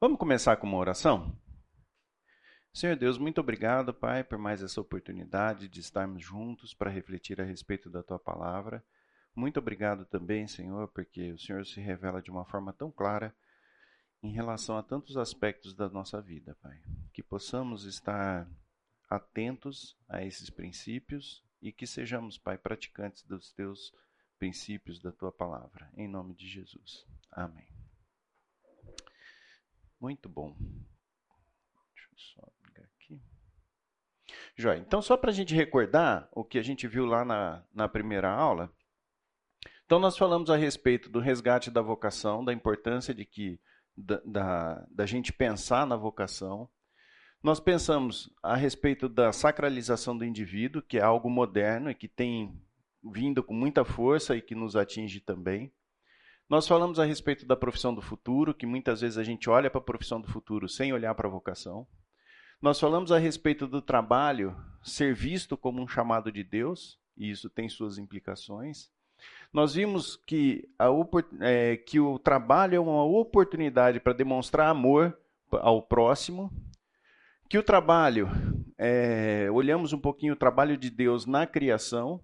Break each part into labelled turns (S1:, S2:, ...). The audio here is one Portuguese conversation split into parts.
S1: Vamos começar com uma oração? Senhor Deus, muito obrigado, Pai, por mais essa oportunidade de estarmos juntos para refletir a respeito da tua palavra. Muito obrigado também, Senhor, porque o Senhor se revela de uma forma tão clara em relação a tantos aspectos da nossa vida, Pai. Que possamos estar atentos a esses princípios e que sejamos, Pai, praticantes dos teus princípios da tua palavra. Em nome de Jesus. Amém. Muito bom. Deixa eu só Joia. Então, só para a gente recordar o que a gente viu lá na, na primeira aula. Então, nós falamos a respeito do resgate da vocação, da importância de que da, da, da gente pensar na vocação. Nós pensamos a respeito da sacralização do indivíduo, que é algo moderno e que tem vindo com muita força e que nos atinge também. Nós falamos a respeito da profissão do futuro, que muitas vezes a gente olha para a profissão do futuro sem olhar para a vocação. Nós falamos a respeito do trabalho ser visto como um chamado de Deus, e isso tem suas implicações. Nós vimos que, a, é, que o trabalho é uma oportunidade para demonstrar amor ao próximo, que o trabalho, é, olhamos um pouquinho o trabalho de Deus na criação,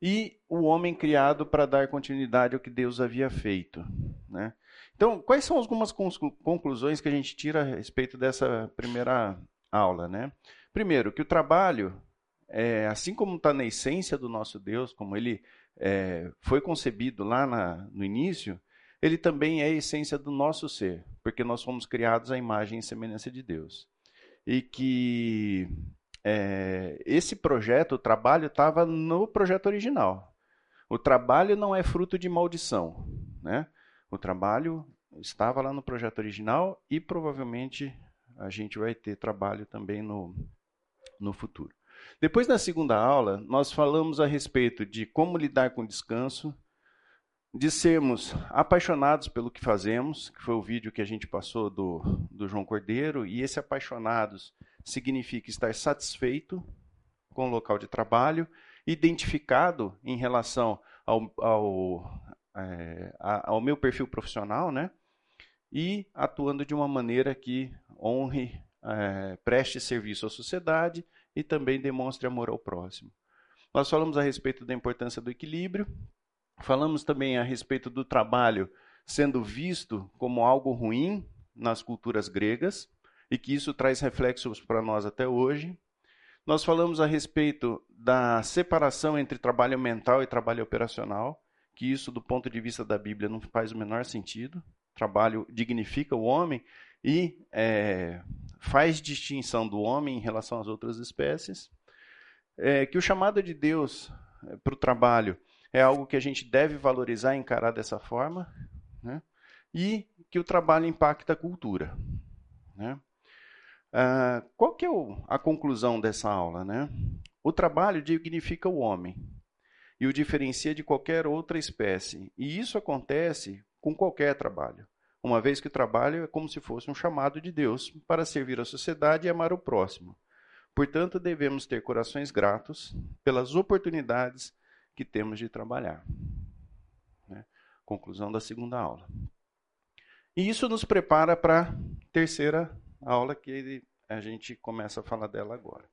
S1: e o homem criado para dar continuidade ao que Deus havia feito. Né? Então, quais são algumas conclusões que a gente tira a respeito dessa primeira aula, né? Primeiro, que o trabalho, é, assim como está na essência do nosso Deus, como ele é, foi concebido lá na, no início, ele também é a essência do nosso ser, porque nós fomos criados à imagem e semelhança de Deus. E que é, esse projeto, o trabalho, estava no projeto original. O trabalho não é fruto de maldição. Né? O trabalho estava lá no projeto original e provavelmente a gente vai ter trabalho também no, no futuro. Depois da segunda aula, nós falamos a respeito de como lidar com descanso, de sermos apaixonados pelo que fazemos, que foi o vídeo que a gente passou do, do João Cordeiro, e esse apaixonados significa estar satisfeito com o local de trabalho, identificado em relação ao, ao, é, ao meu perfil profissional, né? E atuando de uma maneira que honre, é, preste serviço à sociedade e também demonstre amor ao próximo. Nós falamos a respeito da importância do equilíbrio, falamos também a respeito do trabalho sendo visto como algo ruim nas culturas gregas e que isso traz reflexos para nós até hoje. Nós falamos a respeito da separação entre trabalho mental e trabalho operacional, que isso, do ponto de vista da Bíblia, não faz o menor sentido. Trabalho dignifica o homem e é, faz distinção do homem em relação às outras espécies, é, que o chamado de Deus é, para o trabalho é algo que a gente deve valorizar e encarar dessa forma, né? e que o trabalho impacta a cultura. Né? Ah, qual que é o, a conclusão dessa aula? Né? O trabalho dignifica o homem e o diferencia de qualquer outra espécie, e isso acontece com qualquer trabalho uma vez que o trabalho é como se fosse um chamado de Deus para servir a sociedade e amar o próximo. Portanto, devemos ter corações gratos pelas oportunidades que temos de trabalhar. Né? Conclusão da segunda aula. E isso nos prepara para a terceira aula, que a gente começa a falar dela agora.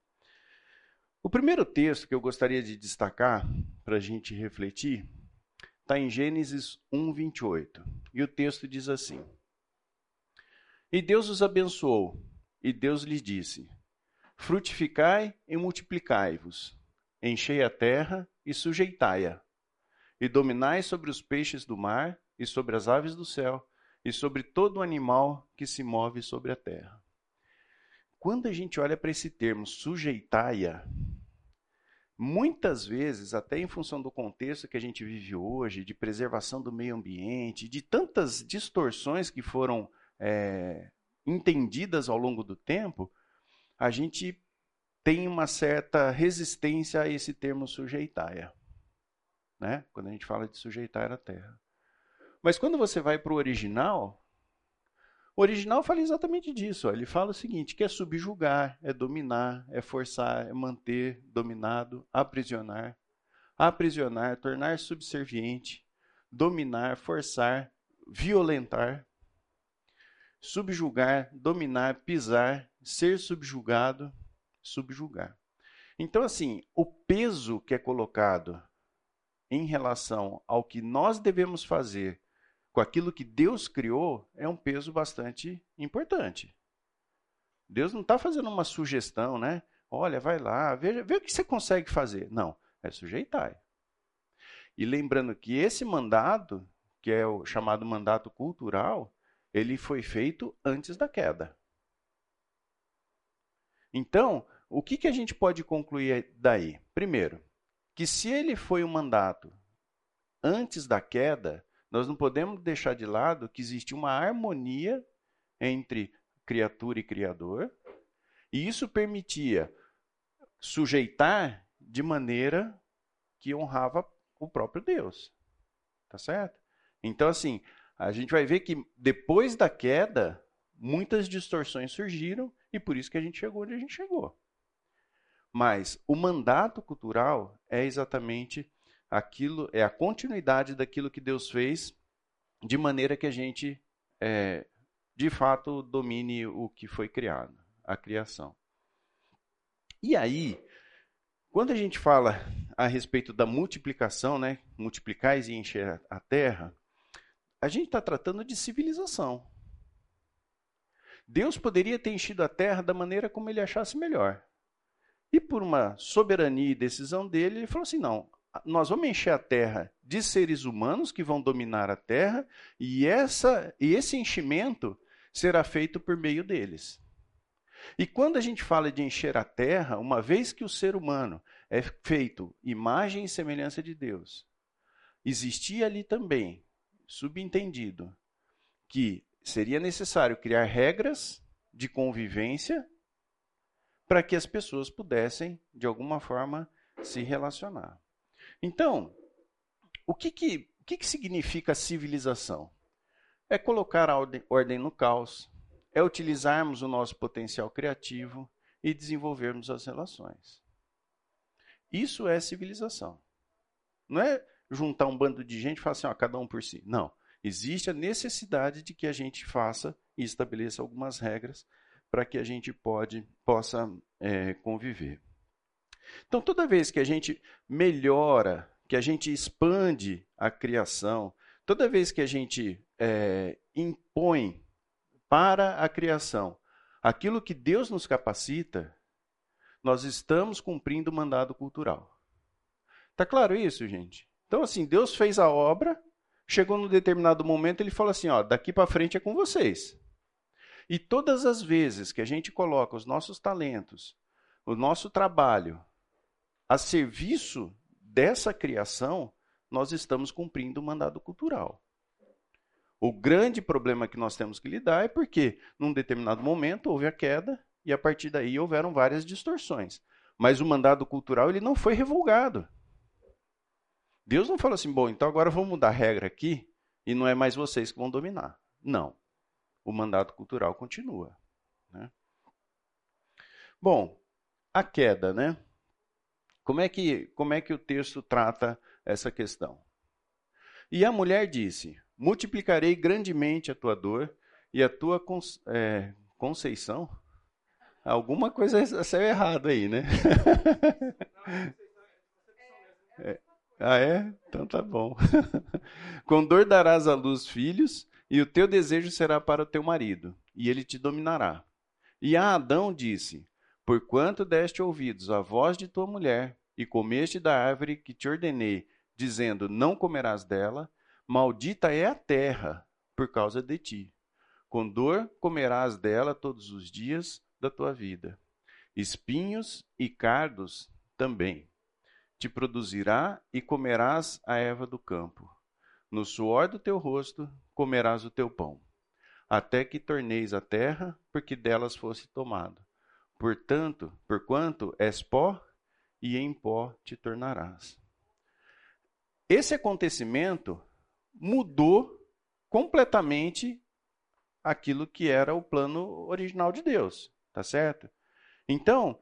S1: O primeiro texto que eu gostaria de destacar para a gente refletir está em Gênesis 1, 28. E o texto diz assim: E Deus os abençoou, e Deus lhes disse: Frutificai e multiplicai-vos, enchei a terra e sujeitai-a, e dominai sobre os peixes do mar, e sobre as aves do céu, e sobre todo animal que se move sobre a terra. Quando a gente olha para esse termo, sujeitai-a, Muitas vezes, até em função do contexto que a gente vive hoje, de preservação do meio ambiente, de tantas distorções que foram é, entendidas ao longo do tempo, a gente tem uma certa resistência a esse termo sujeitaia. Né? Quando a gente fala de sujeitar a terra. Mas quando você vai para o original, o original fala exatamente disso. Ó. Ele fala o seguinte: que é subjugar, é dominar, é forçar, é manter dominado, aprisionar. Aprisionar, tornar subserviente, dominar, forçar, violentar. subjugar, dominar, pisar, ser subjugado, subjugar. Então, assim, o peso que é colocado em relação ao que nós devemos fazer com aquilo que Deus criou é um peso bastante importante. Deus não está fazendo uma sugestão, né? Olha, vai lá, veja, vê o que você consegue fazer. Não, é sujeitar. E lembrando que esse mandato, que é o chamado mandato cultural, ele foi feito antes da queda. Então, o que, que a gente pode concluir daí? Primeiro, que se ele foi um mandato antes da queda, nós não podemos deixar de lado que existe uma harmonia entre criatura e criador, e isso permitia sujeitar de maneira que honrava o próprio Deus. Tá certo? Então, assim, a gente vai ver que depois da queda, muitas distorções surgiram e por isso que a gente chegou onde a gente chegou. Mas o mandato cultural é exatamente aquilo, é a continuidade daquilo que Deus fez, de maneira que a gente, é, de fato, domine o que foi criado, a criação. E aí, quando a gente fala a respeito da multiplicação, né, multiplicais e encher a terra, a gente está tratando de civilização. Deus poderia ter enchido a terra da maneira como ele achasse melhor. E por uma soberania e decisão dele, ele falou assim: não, nós vamos encher a terra de seres humanos que vão dominar a terra, e, essa, e esse enchimento será feito por meio deles. E quando a gente fala de encher a terra, uma vez que o ser humano é feito imagem e semelhança de Deus, existia ali também, subentendido, que seria necessário criar regras de convivência para que as pessoas pudessem, de alguma forma, se relacionar. Então, o que, que, o que, que significa civilização? É colocar a ordem, ordem no caos, é utilizarmos o nosso potencial criativo e desenvolvermos as relações. Isso é civilização. Não é juntar um bando de gente e falar assim, ó, cada um por si. Não. Existe a necessidade de que a gente faça e estabeleça algumas regras para que a gente pode, possa é, conviver. Então, toda vez que a gente melhora, que a gente expande a criação, toda vez que a gente é, impõe para a criação aquilo que Deus nos capacita, nós estamos cumprindo o mandado cultural. Tá claro isso, gente? Então, assim, Deus fez a obra, chegou num determinado momento, ele falou assim: ó, daqui para frente é com vocês. E todas as vezes que a gente coloca os nossos talentos, o nosso trabalho a serviço dessa criação, nós estamos cumprindo o mandado cultural. O grande problema que nós temos que lidar é porque, num determinado momento, houve a queda e a partir daí houveram várias distorções. Mas o mandado cultural ele não foi revogado. Deus não falou assim, bom, então agora vamos mudar a regra aqui e não é mais vocês que vão dominar. Não o mandato cultural continua. Né? Bom, a queda, né? Como é, que, como é que o texto trata essa questão? E a mulher disse: Multiplicarei grandemente a tua dor e a tua é, conceição. Alguma coisa saiu errado aí, né? é. Ah, é? Então tá bom. Com dor darás à luz filhos, e o teu desejo será para o teu marido, e ele te dominará. E a Adão disse: Porquanto deste ouvidos à voz de tua mulher, e comeste da árvore que te ordenei, dizendo: Não comerás dela, maldita é a terra por causa de ti. Com dor comerás dela todos os dias da tua vida. Espinhos e cardos também te produzirá e comerás a erva do campo. No suor do teu rosto comerás o teu pão, até que torneis a terra, porque delas fosse tomado. Portanto, porquanto és pó, e em pó te tornarás. Esse acontecimento mudou completamente aquilo que era o plano original de Deus, tá certo? Então,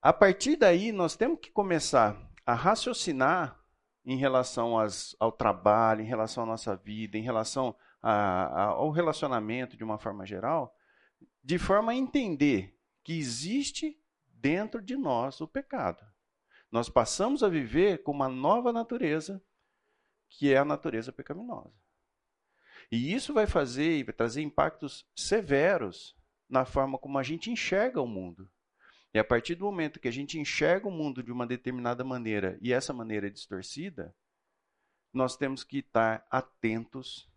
S1: a partir daí nós temos que começar a raciocinar em relação às, ao trabalho, em relação à nossa vida, em relação a, a, ao relacionamento de uma forma geral, de forma a entender que existe dentro de nós o pecado. Nós passamos a viver com uma nova natureza, que é a natureza pecaminosa. E isso vai fazer e vai trazer impactos severos na forma como a gente enxerga o mundo. E a partir do momento que a gente enxerga o mundo de uma determinada maneira e essa maneira é distorcida, nós temos que estar atentos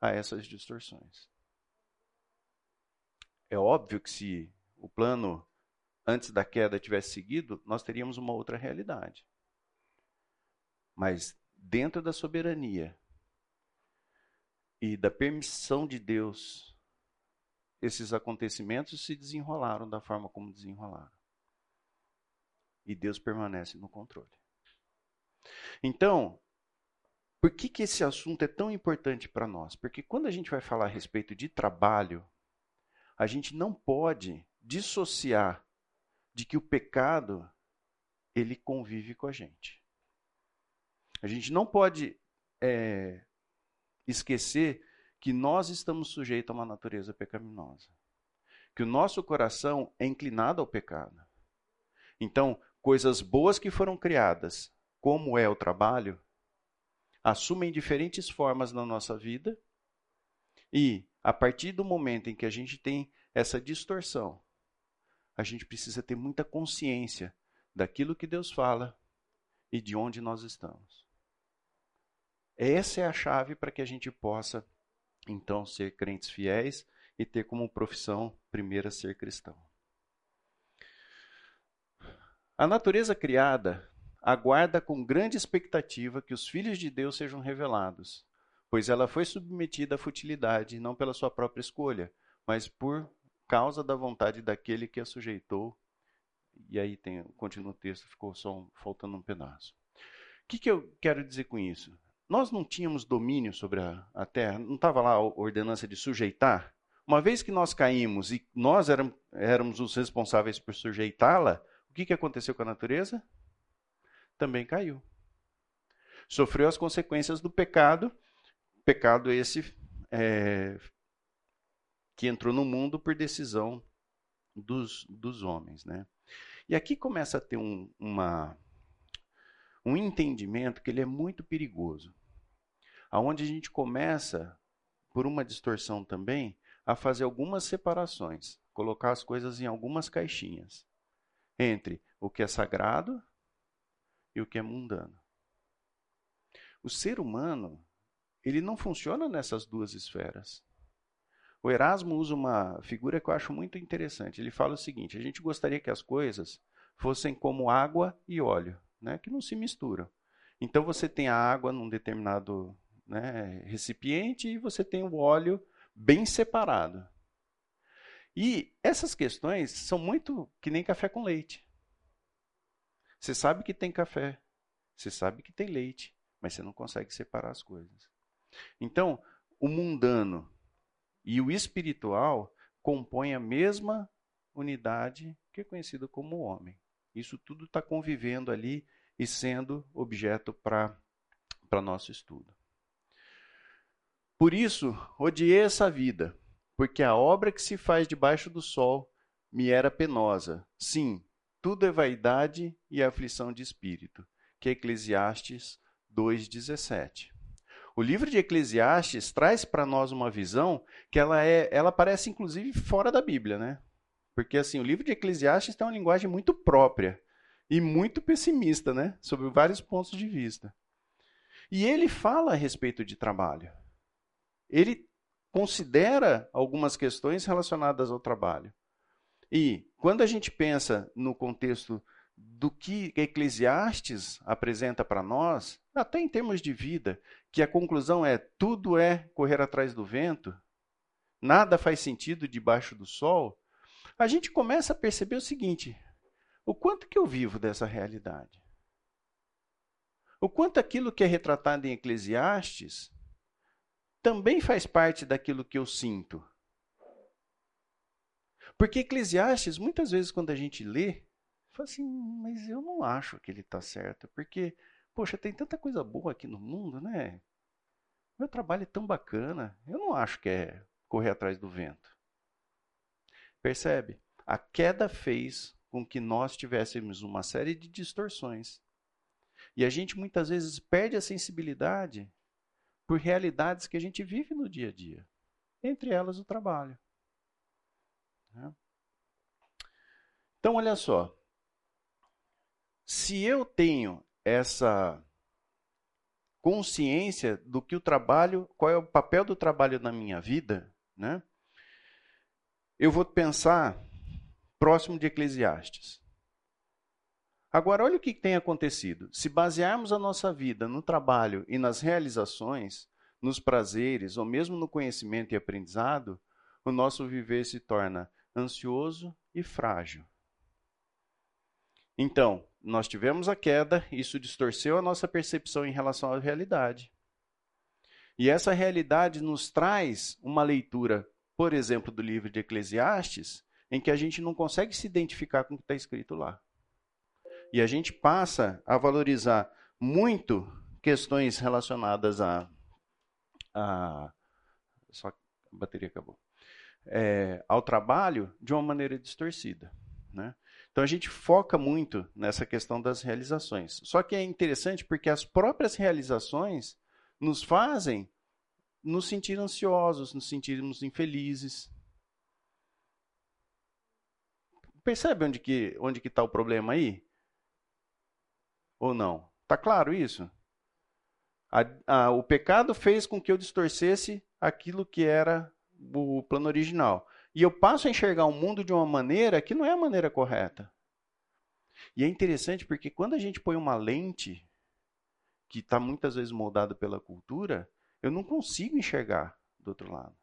S1: a essas distorções. É óbvio que se o plano antes da queda tivesse seguido, nós teríamos uma outra realidade. Mas dentro da soberania e da permissão de Deus esses acontecimentos se desenrolaram da forma como desenrolaram. E Deus permanece no controle. Então, por que, que esse assunto é tão importante para nós? Porque quando a gente vai falar a respeito de trabalho, a gente não pode dissociar de que o pecado ele convive com a gente. A gente não pode é, esquecer que nós estamos sujeitos a uma natureza pecaminosa. Que o nosso coração é inclinado ao pecado. Então, coisas boas que foram criadas, como é o trabalho, assumem diferentes formas na nossa vida. E, a partir do momento em que a gente tem essa distorção, a gente precisa ter muita consciência daquilo que Deus fala e de onde nós estamos. Essa é a chave para que a gente possa então ser crentes fiéis e ter como profissão primeira ser cristão. A natureza criada aguarda com grande expectativa que os filhos de Deus sejam revelados, pois ela foi submetida à futilidade não pela sua própria escolha, mas por causa da vontade daquele que a sujeitou. E aí tem, continua o texto, ficou só faltando um pedaço. O que, que eu quero dizer com isso? Nós não tínhamos domínio sobre a, a terra, não estava lá a ordenança de sujeitar? Uma vez que nós caímos e nós éramos, éramos os responsáveis por sujeitá-la, o que, que aconteceu com a natureza? Também caiu. Sofreu as consequências do pecado, pecado esse é, que entrou no mundo por decisão dos, dos homens. Né? E aqui começa a ter um, uma, um entendimento que ele é muito perigoso aonde a gente começa, por uma distorção também, a fazer algumas separações, colocar as coisas em algumas caixinhas, entre o que é sagrado e o que é mundano. O ser humano, ele não funciona nessas duas esferas. O Erasmo usa uma figura que eu acho muito interessante. Ele fala o seguinte: a gente gostaria que as coisas fossem como água e óleo, né, que não se misturam. Então você tem a água num determinado né, recipiente e você tem o óleo bem separado. E essas questões são muito que nem café com leite. Você sabe que tem café, você sabe que tem leite, mas você não consegue separar as coisas. Então, o mundano e o espiritual compõem a mesma unidade que é conhecida como homem. Isso tudo está convivendo ali e sendo objeto para nosso estudo. Por isso, odiei essa vida, porque a obra que se faz debaixo do sol me era penosa. Sim, tudo é vaidade e aflição de espírito. Que é Eclesiastes 2:17. O livro de Eclesiastes traz para nós uma visão que ela é, ela parece inclusive fora da Bíblia, né? Porque assim, o livro de Eclesiastes tem uma linguagem muito própria e muito pessimista, né, sobre vários pontos de vista. E ele fala a respeito de trabalho ele considera algumas questões relacionadas ao trabalho. E quando a gente pensa no contexto do que Eclesiastes apresenta para nós, até em termos de vida, que a conclusão é tudo é correr atrás do vento, nada faz sentido debaixo do sol, a gente começa a perceber o seguinte: o quanto que eu vivo dessa realidade? O quanto aquilo que é retratado em Eclesiastes também faz parte daquilo que eu sinto. Porque Eclesiastes, muitas vezes, quando a gente lê, fala assim, mas eu não acho que ele está certo. Porque, poxa, tem tanta coisa boa aqui no mundo, né? Meu trabalho é tão bacana, eu não acho que é correr atrás do vento. Percebe? A queda fez com que nós tivéssemos uma série de distorções. E a gente muitas vezes perde a sensibilidade por realidades que a gente vive no dia a dia, entre elas o trabalho. Né? Então, olha só. Se eu tenho essa consciência do que o trabalho, qual é o papel do trabalho na minha vida, né? Eu vou pensar próximo de Eclesiastes. Agora, olha o que tem acontecido. Se basearmos a nossa vida no trabalho e nas realizações, nos prazeres ou mesmo no conhecimento e aprendizado, o nosso viver se torna ansioso e frágil. Então, nós tivemos a queda, isso distorceu a nossa percepção em relação à realidade. E essa realidade nos traz uma leitura, por exemplo, do livro de Eclesiastes, em que a gente não consegue se identificar com o que está escrito lá. E a gente passa a valorizar muito questões relacionadas a. a só a bateria acabou. É, ao trabalho de uma maneira distorcida. Né? Então a gente foca muito nessa questão das realizações. Só que é interessante porque as próprias realizações nos fazem nos sentir ansiosos, nos sentirmos infelizes. Percebe onde que onde que está o problema aí? Ou não? Tá claro isso? A, a, o pecado fez com que eu distorcesse aquilo que era o plano original. E eu passo a enxergar o mundo de uma maneira que não é a maneira correta. E é interessante porque quando a gente põe uma lente que está muitas vezes moldada pela cultura, eu não consigo enxergar do outro lado.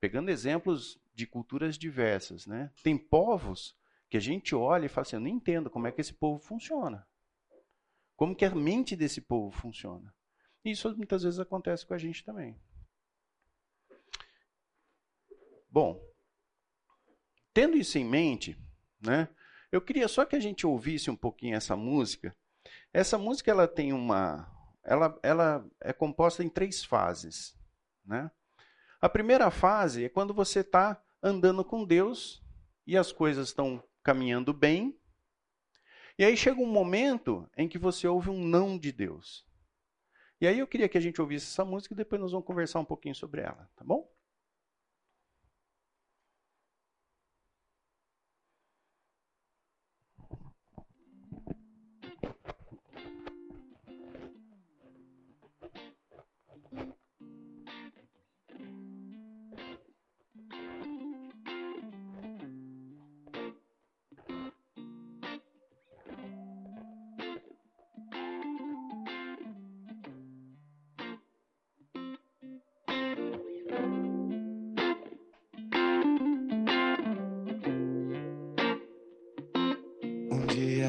S1: Pegando exemplos de culturas diversas, né? Tem povos que a gente olha e fala assim, eu não entendo como é que esse povo funciona. Como que a mente desse povo funciona. E isso muitas vezes acontece com a gente também. Bom, tendo isso em mente, né, eu queria só que a gente ouvisse um pouquinho essa música. Essa música ela tem uma, ela, ela é composta em três fases, né? A primeira fase é quando você está andando com Deus e as coisas estão caminhando bem. E aí chega um momento em que você ouve um não de Deus. E aí eu queria que a gente ouvisse essa música e depois nós vamos conversar um pouquinho sobre ela, tá bom?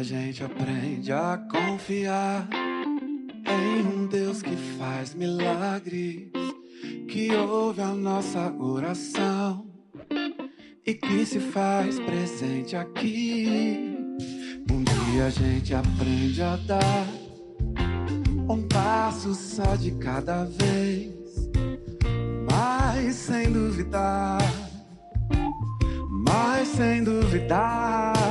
S2: A gente aprende a confiar em um Deus que faz milagres, que ouve a nossa oração e que se faz presente aqui. Um dia a gente aprende a dar um passo só de cada vez, mas sem duvidar, mas sem duvidar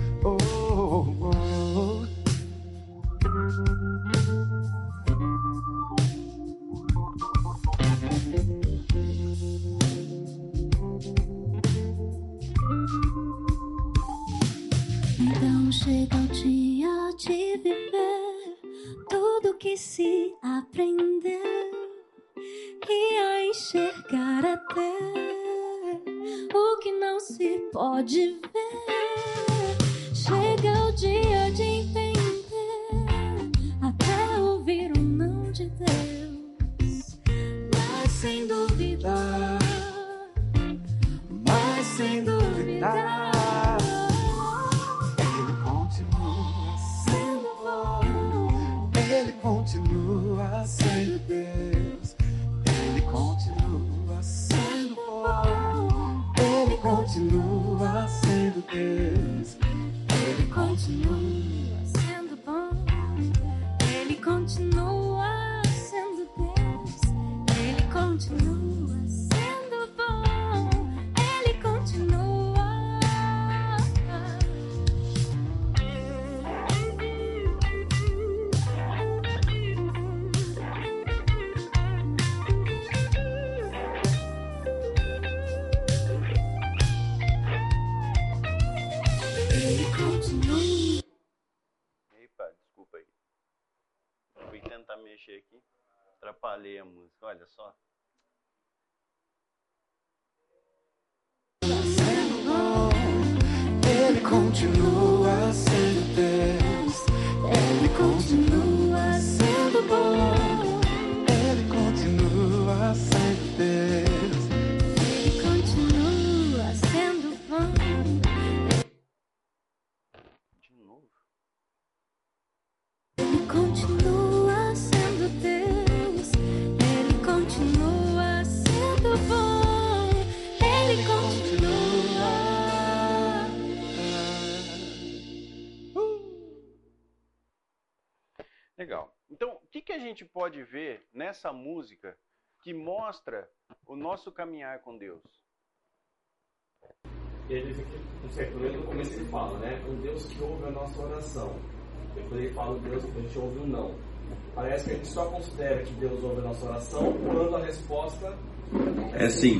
S1: Epa, desculpa aí. Fui tentar mexer aqui, atrapalhei a música, olha só.
S2: Ele continua
S1: gente pode ver nessa música que mostra o nosso caminhar com Deus?
S3: Ele pelo menos no começo ele fala, né? Um Deus que ouve a nossa oração. Depois ele fala o Deus que a gente ouve o não. Parece que a gente só considera que Deus ouve a nossa oração quando a resposta
S1: É sim.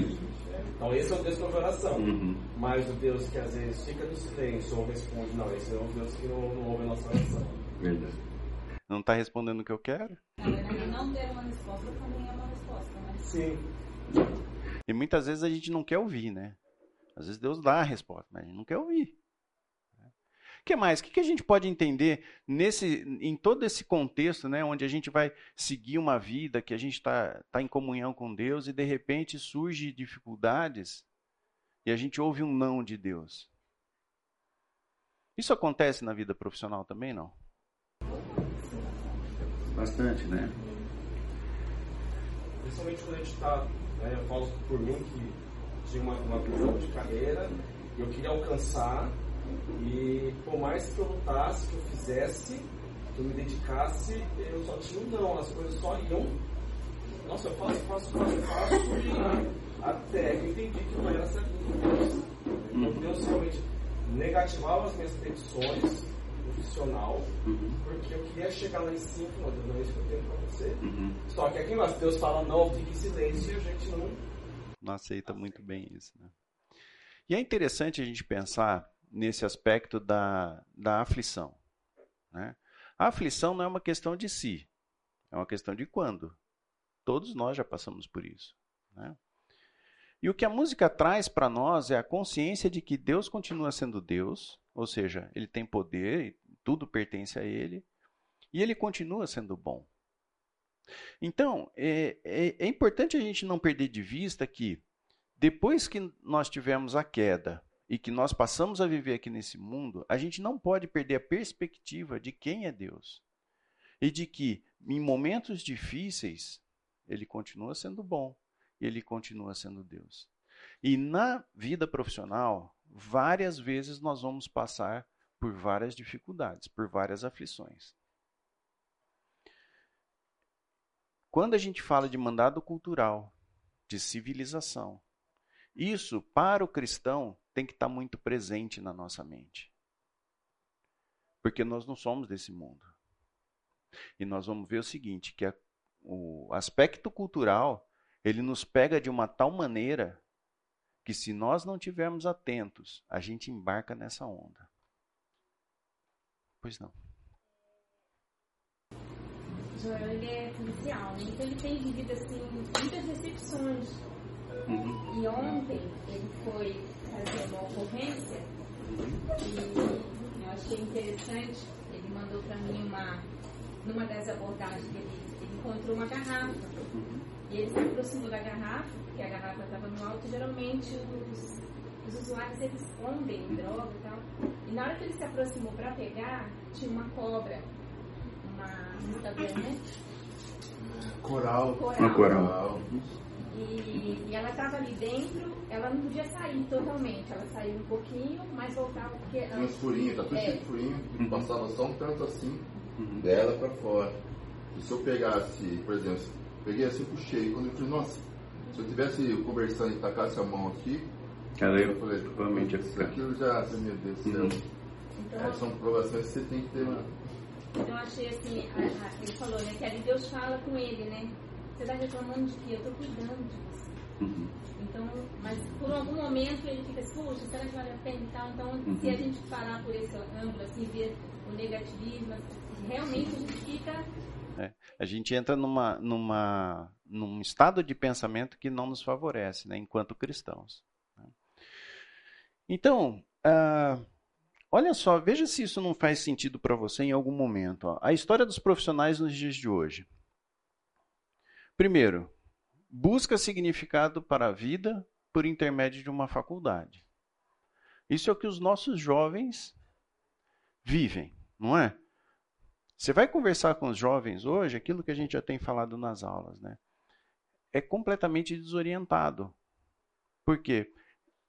S3: né? Então esse é o Deus que ouve a oração.
S1: Uhum.
S3: Mas o Deus que às vezes fica no silêncio ou responde, não, esse é o Deus que não, não ouve a nossa oração.
S1: Verdade. Não está respondendo o que eu quero?
S4: Não ter uma resposta também é uma resposta, né?
S3: Sim.
S1: E muitas vezes a gente não quer ouvir, né? Às vezes Deus dá a resposta, mas a gente não quer ouvir. O que mais? O que que a gente pode entender nesse, em todo esse contexto, né, onde a gente vai seguir uma vida, que a gente está tá em comunhão com Deus e de repente surge dificuldades e a gente ouve um não de Deus? Isso acontece na vida profissional também, não? Bastante, né?
S3: Principalmente quando a gente está, né, eu falo por mim que tinha uma, uma visão de carreira, eu queria alcançar e por mais que eu lutasse, que eu fizesse, que eu me dedicasse, eu só tinha um não, as coisas só iam. Nossa, eu faço, faço, faço, faço e até que eu entendi que não era certo. Então Deus realmente negativava as minhas petições profissional, porque eu queria chegar lá em cima, não, Deus, não é isso que eu tenho pra você. Só que aqui embaixo, Deus fala não, fique em silêncio e a gente não.
S1: não aceita muito bem isso. Né? E é interessante a gente pensar nesse aspecto da, da aflição. Né? A aflição não é uma questão de si, é uma questão de quando. Todos nós já passamos por isso. Né? E o que a música traz para nós é a consciência de que Deus continua sendo Deus, ou seja, Ele tem poder e tudo pertence a Ele, e Ele continua sendo bom. Então, é, é, é importante a gente não perder de vista que, depois que nós tivemos a queda e que nós passamos a viver aqui nesse mundo, a gente não pode perder a perspectiva de quem é Deus. E de que, em momentos difíceis, Ele continua sendo bom, Ele continua sendo Deus. E na vida profissional, várias vezes nós vamos passar por várias dificuldades, por várias aflições. Quando a gente fala de mandado cultural, de civilização, isso para o cristão tem que estar muito presente na nossa mente. Porque nós não somos desse mundo. E nós vamos ver o seguinte, que a, o aspecto cultural, ele nos pega de uma tal maneira que se nós não tivermos atentos, a gente embarca nessa onda. Pois não.
S4: Joel, ele é policial, né? então ele tem vivido, assim, muitas decepções. E ontem ele foi fazer uma ocorrência e eu achei interessante, ele mandou para mim uma, numa das abordagens que ele, ele encontrou uma garrafa. E ele se aproximou da garrafa, porque a garrafa estava no alto, e geralmente os, os usuários eles escondem droga e tal. E na hora que ele se aproximou para pegar, tinha uma cobra, uma Instagram, né?
S2: Coral.
S4: Coral.
S1: coral.
S4: E, e ela estava ali dentro, ela não podia sair totalmente. Ela saiu um pouquinho, mas voltava porque.
S5: Tinha uns furinhos, tá tudo
S4: É.
S5: cheio de furinho, e
S1: Uhum.
S5: passava só um tanto assim,
S1: Uhum.
S5: dela pra fora. E se eu pegasse, por exemplo, peguei assim, puxei, quando eu falei, nossa, se eu tivesse conversando e tacasse a mão aqui,
S1: Ela
S5: eu falei,
S1: provavelmente ia
S5: "Putz,
S1: ficar."
S5: aquilo já, meu Deus do céu.
S1: Uhum.
S4: Então,
S5: É, são provações que você tem que ter uma.
S4: então eu achei assim, a- a- ele falou, né, que ali Deus fala com ele, né? Você está reclamando de quê? Eu estou cuidando de você.
S1: Uhum.
S4: Então, mas por algum momento ele fica assim, puxa, será que vale a pena e tal? Então, se a gente parar por esse ângulo, assim, ver o negativismo, realmente a gente fica
S1: A gente entra numa, numa, num estado de pensamento que não nos favorece, né, enquanto cristãos. Então, ah, olha só, veja se isso não faz sentido para você em algum momento. ó. A história dos profissionais nos dias de hoje. Primeiro, busca significado para a vida por intermédio de uma faculdade. Isso é o que os nossos jovens vivem, não é? Você vai conversar com os jovens hoje, aquilo que a gente já tem falado nas aulas, né? É completamente desorientado. Por quê?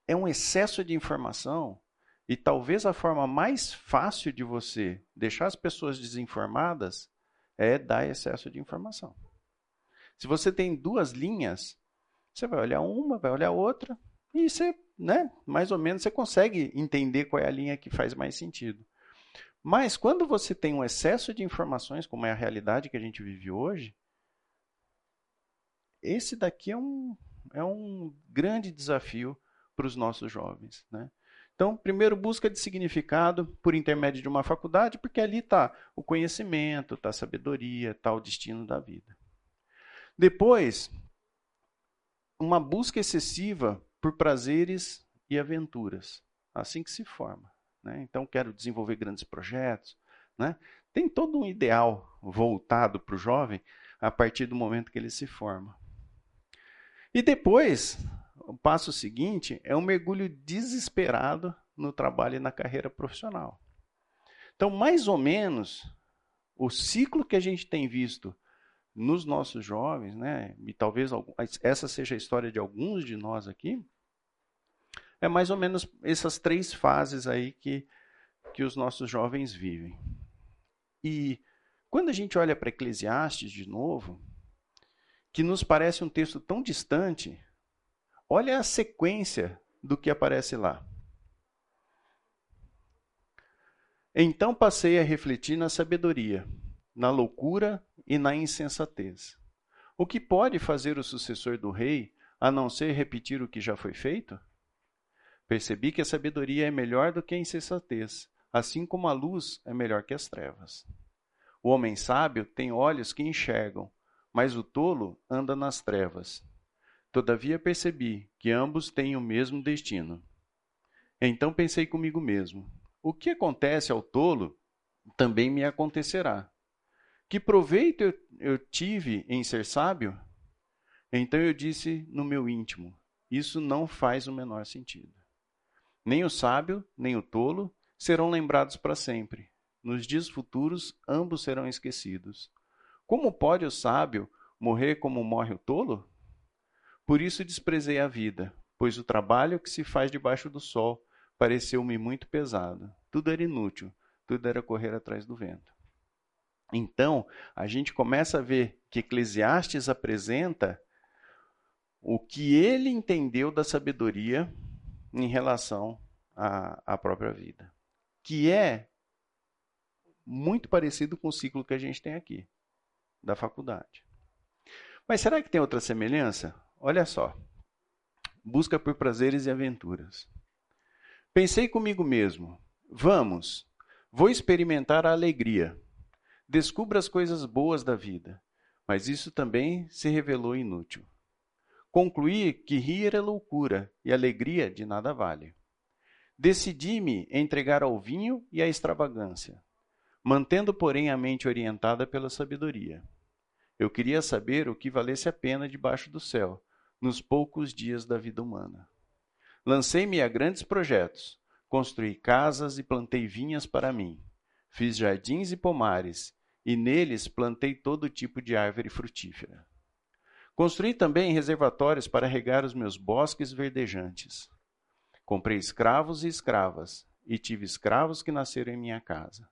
S1: É um excesso de informação e talvez a forma mais fácil de você deixar as pessoas desinformadas é dar excesso de informação. Se você tem duas linhas, você vai olhar uma, vai olhar outra e você, né, mais ou menos você consegue entender qual é a linha que faz mais sentido. Mas quando você tem um excesso de informações, como é a realidade que a gente vive hoje, esse daqui é um, é um grande desafio para os nossos jovens. Né? Então, primeiro, busca de significado por intermédio de uma faculdade, porque ali está o conhecimento, está a sabedoria, está o destino da vida. Depois, uma busca excessiva por prazeres e aventuras. Assim que se forma. Né? Então, quero desenvolver grandes projetos. Né? Tem todo um ideal voltado para o jovem a partir do momento que ele se forma. E depois, o passo seguinte é um mergulho desesperado no trabalho e na carreira profissional. Então, mais ou menos, o ciclo que a gente tem visto nos nossos jovens, né, e talvez essa seja a história de alguns de nós aqui, é mais ou menos essas três fases aí que, que os nossos jovens vivem. E quando a gente olha para Eclesiastes de novo, que nos parece um texto tão distante, olha a sequência do que aparece lá. Então passei a refletir na sabedoria, na loucura e na insensatez. O que pode fazer o sucessor do rei a não ser repetir o que já foi feito? Percebi que a sabedoria é melhor do que a insensatez, assim como a luz é melhor que as trevas. O homem sábio tem olhos que enxergam, mas o tolo anda nas trevas. Todavia percebi que ambos têm o mesmo destino. Então pensei comigo mesmo: o que acontece ao tolo também me acontecerá. Que proveito eu, eu tive em ser sábio? Então eu disse no meu íntimo: isso não faz o menor sentido. Nem o sábio, nem o tolo serão lembrados para sempre. Nos dias futuros, ambos serão esquecidos. Como pode o sábio morrer como morre o tolo? Por isso desprezei a vida, pois o trabalho que se faz debaixo do sol pareceu-me muito pesado. Tudo era inútil, tudo era correr atrás do vento. Então, a gente começa a ver que Eclesiastes apresenta o que ele entendeu da sabedoria em relação à, à própria vida, que é muito parecido com o ciclo que a gente tem aqui, da faculdade. Mas será que tem outra semelhança? Olha só. Busca por prazeres e aventuras. Pensei comigo mesmo: vamos, vou experimentar a alegria. Descubra as coisas boas da vida. Mas isso também se revelou inútil. Concluí que rir é loucura e alegria de nada vale. Decidi-me entregar ao vinho e à extravagância, mantendo, porém, a mente orientada pela sabedoria. Eu queria saber o que valesse a pena debaixo do céu, nos poucos dias da vida humana. Lancei-me a grandes projetos, construí casas e plantei vinhas para mim. Fiz jardins e pomares, e neles plantei todo tipo de árvore frutífera. Construí também reservatórios para regar os meus bosques verdejantes. Comprei escravos e escravas, e tive escravos que nasceram em minha casa.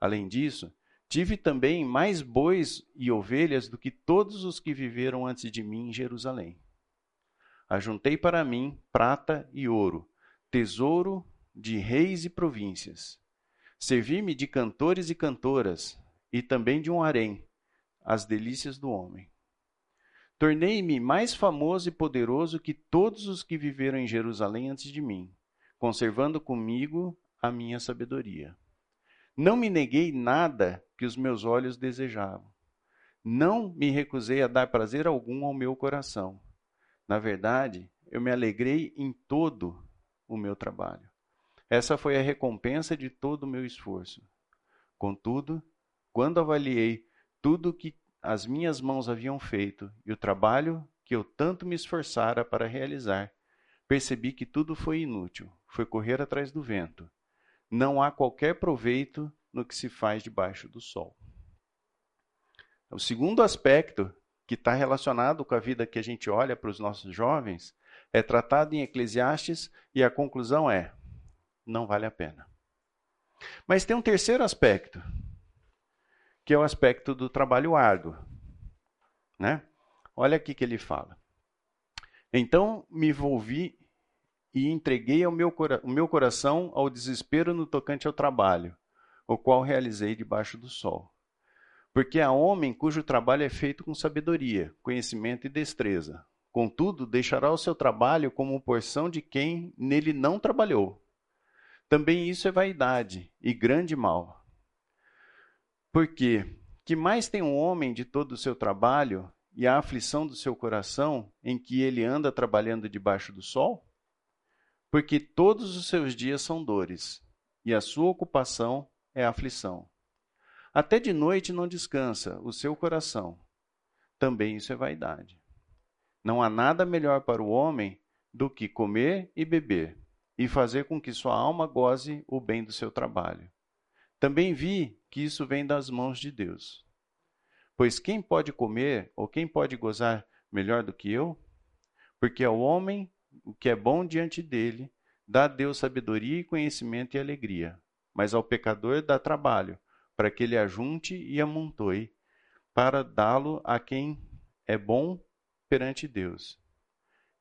S1: Além disso, tive também mais bois e ovelhas do que todos os que viveram antes de mim em Jerusalém. Ajuntei para mim prata e ouro, tesouro de reis e províncias. Servi-me de cantores e cantoras, e também de um harém, as delícias do homem. Tornei-me mais famoso e poderoso que todos os que viveram em Jerusalém antes de mim, conservando comigo a minha sabedoria. Não me neguei nada que os meus olhos desejavam. Não me recusei a dar prazer algum ao meu coração. Na verdade, eu me alegrei em todo o meu trabalho. Essa foi a recompensa de todo o meu esforço. Contudo, quando avaliei tudo que as minhas mãos haviam feito e o trabalho que eu tanto me esforçara para realizar, percebi que tudo foi inútil, foi correr atrás do vento. Não há qualquer proveito no que se faz debaixo do sol. O segundo aspecto que está relacionado com a vida que a gente olha para os nossos jovens é tratado em Eclesiastes e a conclusão é: não vale a pena. Mas tem um terceiro aspecto que é o aspecto do trabalho árduo. Né? Olha aqui que ele fala. Então me envolvi e entreguei meu, o meu coração ao desespero no tocante ao trabalho, o qual realizei debaixo do sol. Porque há homem cujo trabalho é feito com sabedoria, conhecimento e destreza. Contudo, deixará o seu trabalho como porção de quem nele não trabalhou. Também isso é vaidade e grande mal. Porque que mais tem um homem de todo o seu trabalho e a aflição do seu coração em que ele anda trabalhando debaixo do sol? Porque todos os seus dias são dores, e a sua ocupação é aflição. Até de noite não descansa o seu coração. Também isso é vaidade. Não há nada melhor para o homem do que comer e beber, e fazer com que sua alma goze o bem do seu trabalho. Também vi que isso vem das mãos de Deus. Pois quem pode comer ou quem pode gozar melhor do que eu? Porque ao homem o que é bom diante dele dá a Deus sabedoria e conhecimento e alegria, mas ao pecador dá trabalho, para que ele ajunte e amontoe, para dá-lo a quem é bom perante Deus.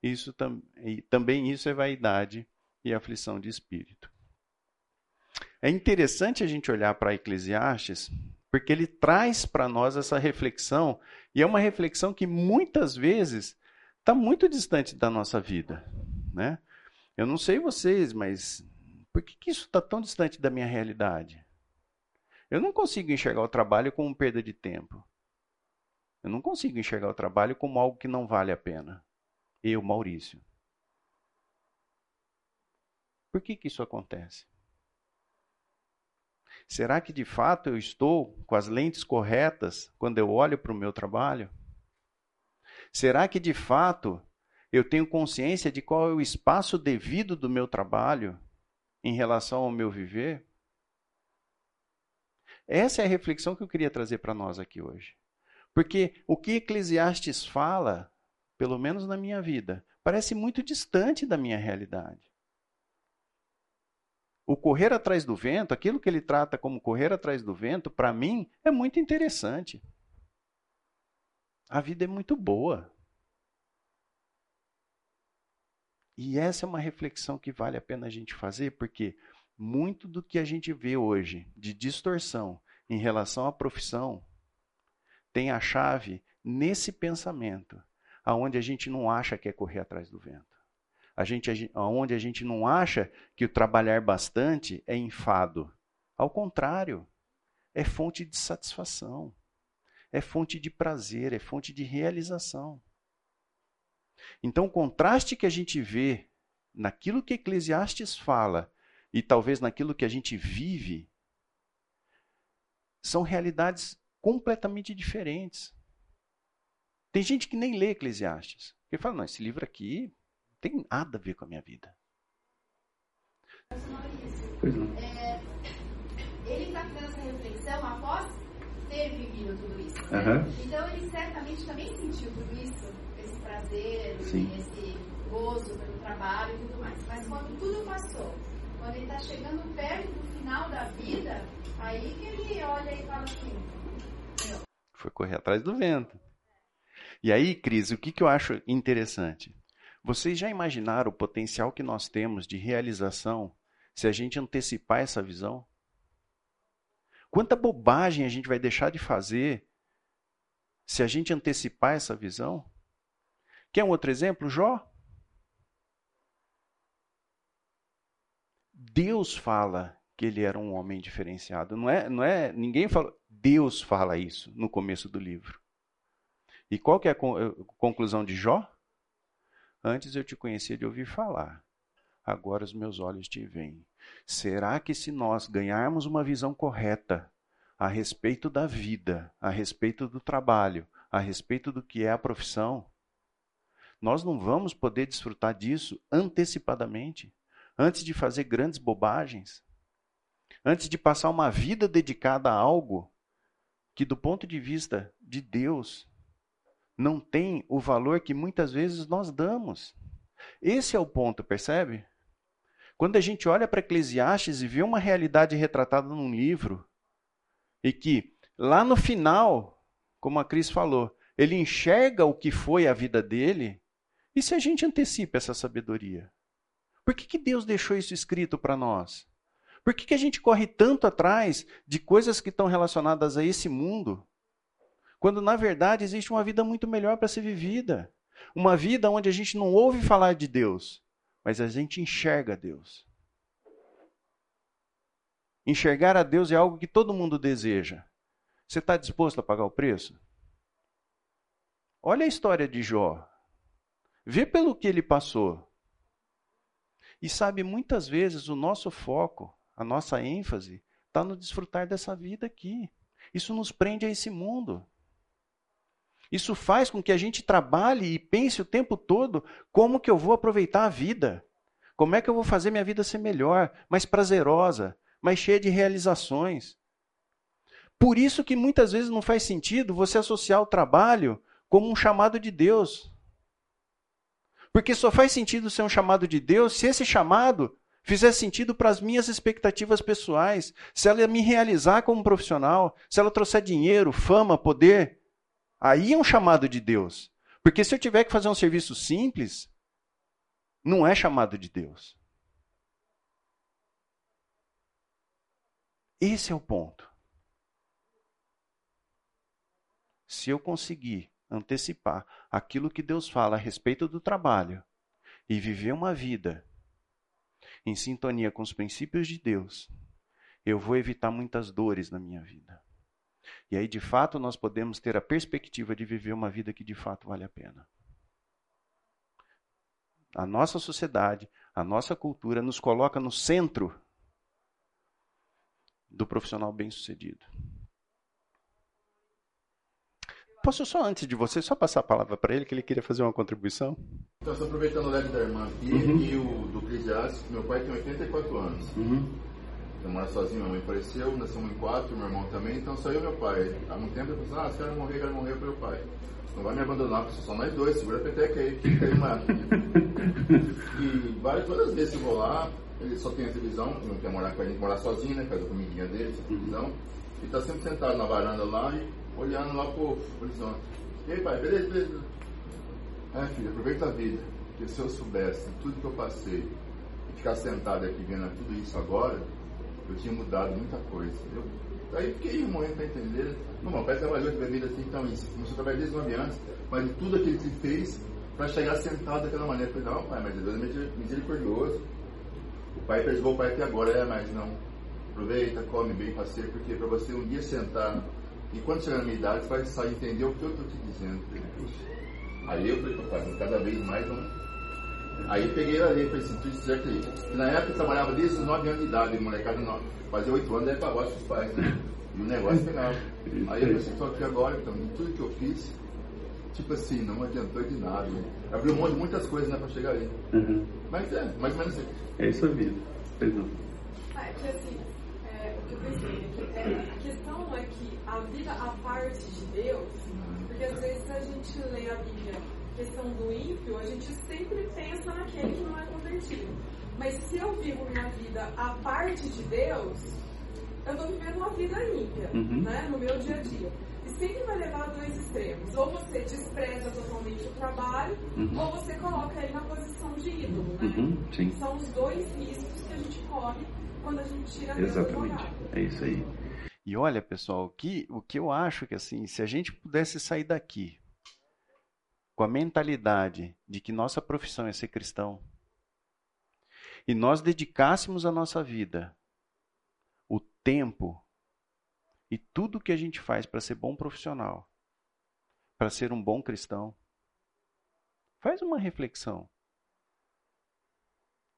S1: Isso tam também isso é vaidade e aflição de espírito. É interessante a gente olhar para Eclesiastes, porque ele traz para nós essa reflexão, e é uma reflexão que muitas vezes está muito distante da nossa vida. Né? Eu não sei vocês, mas por que, que isso está tão distante da minha realidade? Eu não consigo enxergar o trabalho como perda de tempo. Eu não consigo enxergar o trabalho como algo que não vale a pena. Eu, Maurício. Por que, que isso acontece? Será que de fato eu estou com as lentes corretas quando eu olho para o meu trabalho? Será que de fato eu tenho consciência de qual é o espaço devido do meu trabalho em relação ao meu viver? Essa é a reflexão que eu queria trazer para nós aqui hoje. Porque o que Eclesiastes fala, pelo menos na minha vida, parece muito distante da minha realidade o correr atrás do vento, aquilo que ele trata como correr atrás do vento, para mim é muito interessante. A vida é muito boa. E essa é uma reflexão que vale a pena a gente fazer, porque muito do que a gente vê hoje de distorção em relação à profissão tem a chave nesse pensamento, aonde a gente não acha que é correr atrás do vento a gente, onde a gente não acha que o trabalhar bastante é enfado. Ao contrário, é fonte de satisfação, é fonte de prazer, é fonte de realização. Então, o contraste que a gente vê naquilo que Eclesiastes fala e talvez naquilo que a gente vive são realidades completamente diferentes. Tem gente que nem lê Eclesiastes, que fala: não, esse livro aqui tem nada a ver com a minha vida.
S6: É, ele está fazendo essa reflexão após ter vivido tudo isso. né?
S7: Aham.
S6: Então ele certamente também sentiu tudo isso, esse prazer,
S7: Sim.
S6: esse gozo pelo trabalho e tudo mais. Mas quando tudo passou, quando ele está chegando perto do final da vida, aí que ele olha e fala assim, meu,
S1: Foi correr atrás do vento. E aí, Cris, o que, que eu acho interessante? Vocês já imaginaram o potencial que nós temos de realização se a gente antecipar essa visão? Quanta bobagem a gente vai deixar de fazer se a gente antecipar essa visão? Quer um outro exemplo? Jó. Deus fala que ele era um homem diferenciado. Não é, não é, ninguém fala, Deus fala isso no começo do livro. E qual que é a eh, conclusão de Jó? Antes eu te conhecia de ouvir falar, agora os meus olhos te veem. Será que se nós ganharmos uma visão correta a respeito da vida, a respeito do trabalho, a respeito do que é a profissão, nós não vamos poder desfrutar disso antecipadamente, antes de fazer grandes bobagens, antes de passar uma vida dedicada a algo que, do ponto de vista de Deus, não tem o valor que muitas vezes nós damos. Esse é o ponto, percebe? Quando a gente olha para Eclesiastes e vê uma realidade retratada num livro, e que lá no final, como a Cris falou, ele enxerga o que foi a vida dele, e se a gente antecipa essa sabedoria? Por que, que Deus deixou isso escrito para nós? Por que, que a gente corre tanto atrás de coisas que estão relacionadas a esse mundo? Quando na verdade existe uma vida muito melhor para ser vivida. Uma vida onde a gente não ouve falar de Deus, mas a gente enxerga Deus. Enxergar a Deus é algo que todo mundo deseja. Você está disposto a pagar o preço? Olha a história de Jó. Vê pelo que ele passou. E sabe, muitas vezes o nosso foco, a nossa ênfase, está no desfrutar dessa vida aqui. Isso nos prende a esse mundo. Isso faz com que a gente trabalhe e pense o tempo todo como que eu vou aproveitar a vida. Como é que eu vou fazer minha vida ser melhor, mais prazerosa, mais cheia de realizações. Por isso que muitas vezes não faz sentido você associar o trabalho como um chamado de Deus. Porque só faz sentido ser um chamado de Deus se esse chamado fizer sentido para as minhas expectativas pessoais, se ela me realizar como profissional, se ela trouxer dinheiro, fama, poder. Aí é um chamado de Deus. Porque se eu tiver que fazer um serviço simples, não é chamado de Deus. Esse é o ponto. Se eu conseguir antecipar aquilo que Deus fala a respeito do trabalho e viver uma vida em sintonia com os princípios de Deus, eu vou evitar muitas dores na minha vida. E aí, de fato, nós podemos ter a perspectiva de viver uma vida que de fato vale a pena. A nossa sociedade, a nossa cultura nos coloca no centro do profissional bem-sucedido. Posso só, antes de você, só passar a palavra para ele, que ele queria fazer uma contribuição?
S5: Então, só aproveitando o leve da irmã aqui
S7: Uhum.
S5: e o do Eclesiastes, meu pai tem 84 anos. Eu moro sozinho, minha mãe faleceu, nós somos em quatro, meu irmão também, então só eu e meu pai. Há muito tempo ele falou assim, ah, se quero morrer, quero morrer pro meu pai. Não vai me abandonar, porque só nós dois, segura a peteca aí, que tem uma... e várias, todas as vezes que eu vou lá, ele só tem a televisão, não quer morar com a gente, morar sozinho, né, faz a comidinha dele, sem televisão. E tá sempre sentado na varanda lá e olhando lá pro horizonte. E aí, pai, beleza, beleza. Ah, filho, aproveita a vida. Porque se eu soubesse tudo que eu passei e ficar sentado aqui vendo tudo isso agora, eu tinha mudado muita coisa. Eu, aí fiquei morrendo para entender. Não, meu pai trabalhou de bebida assim, então isso. Começou a trabalhar desde 9 anos, mas tudo aquilo que ele fez para chegar sentado daquela maneira. Eu falei, não, pai, mas Deus é misericordioso. O pai preservou o pai até agora, é, mas não. Aproveita, come bem, passeia, porque para você um dia sentar e quando chegar na minha idade, você vai sair entender o que eu estou te dizendo. Aí eu falei, papai, cada vez mais não. Aí eu peguei a lei, falei assim, tudo certo aí. E na época eu trabalhava desde os 9 anos de idade, molecada nove. Fazia 8 anos, daí pra baixo dos pais, né? E o negócio pegava. Aí eu falei assim, tô aqui agora, então, de tudo que eu fiz, tipo assim, não adiantou de nada. Né? Abriu mão de muitas coisas, né, pra chegar aí.
S7: Uhum.
S5: Mas é, mais ou menos isso.
S7: É isso a vida. Perdão.
S6: Ah, é que assim,
S7: eu pensei que é, a questão é que a vida à parte de Deus, porque às vezes a gente lê a Bíblia, questão do ímpio, a gente sempre pensa naquele que não é convertido. Mas se eu vivo minha vida à parte de Deus, eu estou vivendo uma vida ímpia,
S8: Uhum.
S7: né, no meu dia a dia. E sempre vai levar a dois extremos. Ou você despreza totalmente o trabalho,
S8: Uhum.
S7: ou você coloca ele na posição de ídolo, né?
S8: Uhum.
S7: São os dois riscos que a gente corre quando a gente tira
S8: Exatamente. É isso aí.
S1: E olha, pessoal, o que, o que eu acho que assim, se a gente pudesse sair daqui com a mentalidade de que nossa profissão é ser cristão e nós dedicássemos a nossa vida, o tempo e tudo que a gente faz para ser bom profissional, para ser um bom cristão, faz uma reflexão.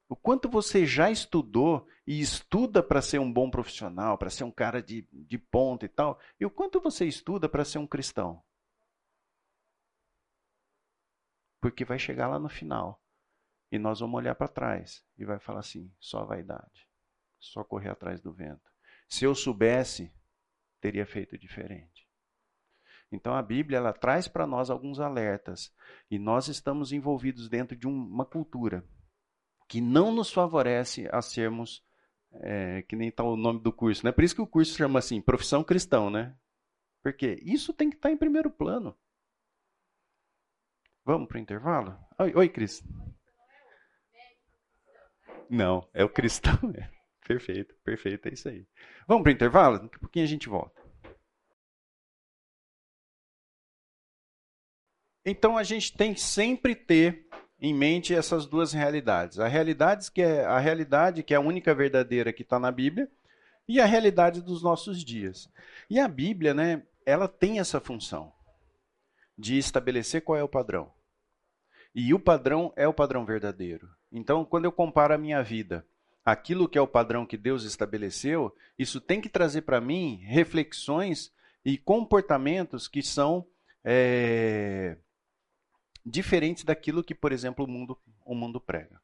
S1: O quanto você já estudou e estuda para ser um bom profissional, para ser um cara de, de ponta e tal, e o quanto você estuda para ser um cristão? Porque vai chegar lá no final e nós vamos olhar para trás e vai falar assim: só vaidade, só correr atrás do vento. Se eu soubesse, teria feito diferente. Então a Bíblia ela traz para nós alguns alertas e nós estamos envolvidos dentro de um- uma cultura que não nos favorece a sermos, é, que nem está o nome do curso, né? Por isso que o curso chama assim, profissão cristão, né? Porque isso tem que estar em primeiro plano. Vamos para o intervalo? Oi, oi, Cris. Não, é o cristão. É. Perfeito, perfeito, é isso aí. Vamos para o intervalo? Daqui a pouquinho a gente volta. Então a gente tem sempre ter em mente essas duas realidades. A realidade que é a realidade que é a única verdadeira que está na Bíblia e a realidade dos nossos dias. E a Bíblia, né, ela tem essa função de estabelecer qual é o padrão. E o padrão é o padrão verdadeiro. Então, quando eu comparo a minha vida, aquilo que é o padrão que Deus estabeleceu, isso tem que trazer para mim reflexões e comportamentos que são é, diferentes daquilo que, por exemplo, o mundo, o mundo prega.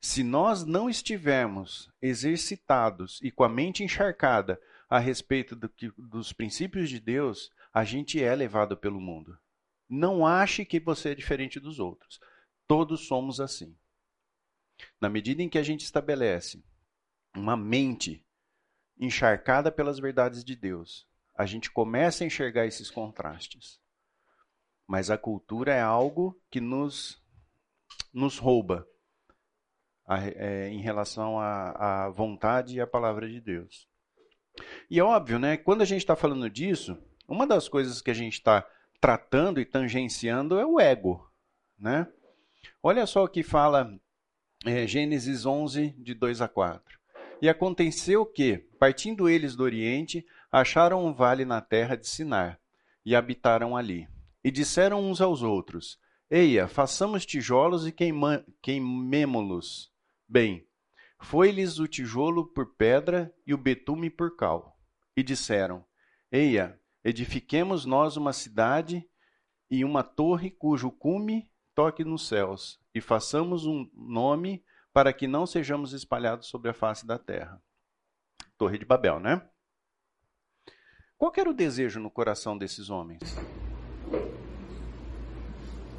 S1: Se nós não estivermos exercitados e com a mente encharcada a respeito do que, dos princípios de Deus, a gente é levado pelo mundo. Não ache que você é diferente dos outros. Todos somos assim. Na medida em que a gente estabelece uma mente encharcada pelas verdades de Deus, a gente começa a enxergar esses contrastes. Mas a cultura é algo que nos, nos rouba a, é, em relação à, vontade e à palavra de Deus. E é óbvio, né? Quando a gente está falando disso, uma das coisas que a gente está tratando e tangenciando é o ego, né? Olha só o que fala é, Gênesis 11, de 2 a 4. E aconteceu que, partindo eles do Oriente, acharam um vale na terra de Sinar e habitaram ali. E disseram uns aos outros: Eia, façamos tijolos e queimemo-los. Bem, foi-lhes o tijolo por pedra e o betume por cal. E disseram: Eia, edifiquemos nós uma cidade e uma torre cujo cume toque nos céus, e façamos um nome para que não sejamos espalhados sobre a face da terra. Torre de Babel, né? Qual era o desejo no coração desses homens?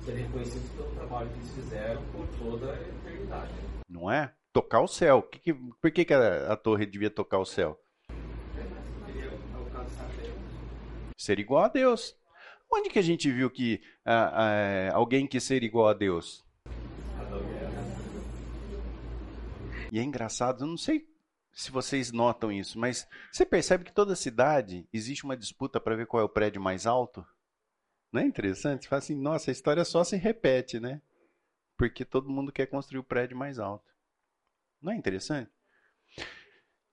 S3: Ser reconhecido pelo trabalho que eles fizeram por toda a eternidade.
S1: Não é? Tocar o céu. Que que- por que, que a, a torre devia tocar o céu? Ser igual a Deus. Onde que a gente viu que ah, ah, alguém quis ser igual a Deus? E é engraçado, eu não sei se vocês notam isso, mas você percebe que toda cidade existe uma disputa para ver qual é o prédio mais alto? Não é interessante? Você fala assim, nossa, a história só se repete, né? Porque todo mundo quer construir o prédio mais alto. Não é interessante?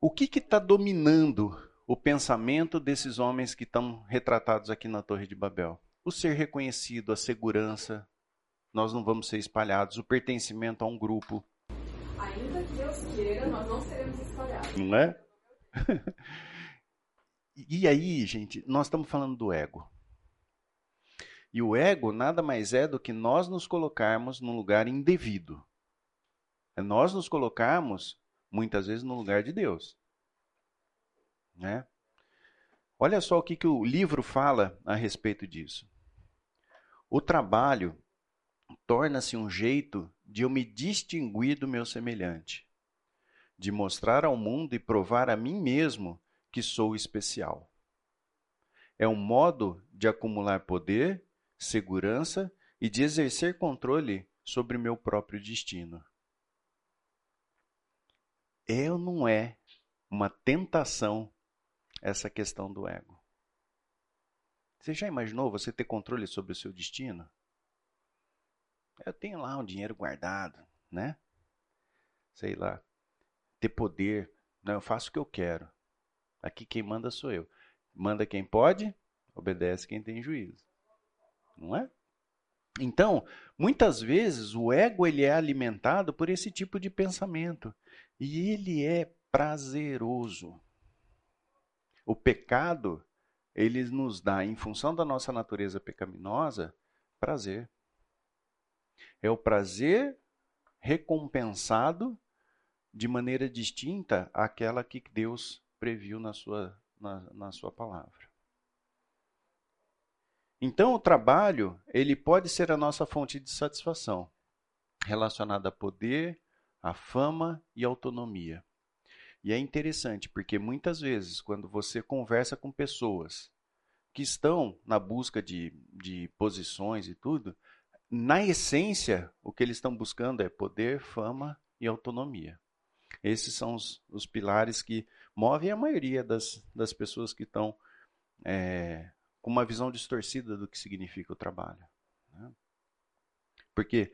S1: O que está dominando o pensamento desses homens que estão retratados aqui na Torre de Babel? O ser reconhecido, a segurança, nós não vamos ser espalhados, o pertencimento a um grupo,
S7: Ainda que Deus queira, nós não seremos espalhados.
S1: não é? e aí, gente, nós estamos falando do ego. E o ego nada mais é do que nós nos colocarmos num lugar indevido. É nós nos colocarmos, muitas vezes, no lugar de Deus. Né? Olha só o que, que o livro fala a respeito disso. O trabalho torna-se um jeito de eu me distinguir do meu semelhante, de mostrar ao mundo e provar a mim mesmo que sou especial. É um modo de acumular poder, segurança e de exercer controle sobre meu próprio destino. É ou não é uma tentação essa questão do ego? Você já imaginou você ter controle sobre o seu destino? Eu tenho lá um dinheiro guardado, né? Sei lá. Ter poder. Não, eu faço o que eu quero. Aqui quem manda sou eu. Manda quem pode, obedece quem tem juízo. Não é? Então, muitas vezes o ego ele é alimentado por esse tipo de pensamento e ele é prazeroso. O pecado ele nos dá, em função da nossa natureza pecaminosa, prazer. É o prazer recompensado de maneira distinta àquela que Deus previu na sua, na, na sua palavra. Então, o trabalho ele pode ser a nossa fonte de satisfação, relacionada a poder, a fama e autonomia. E é interessante porque muitas vezes, quando você conversa com pessoas que estão na busca de, de posições e tudo, na essência, o que eles estão buscando é poder, fama e autonomia. Esses são os, os pilares que movem a maioria das, das pessoas que estão é, com uma visão distorcida do que significa o trabalho. Né? Porque,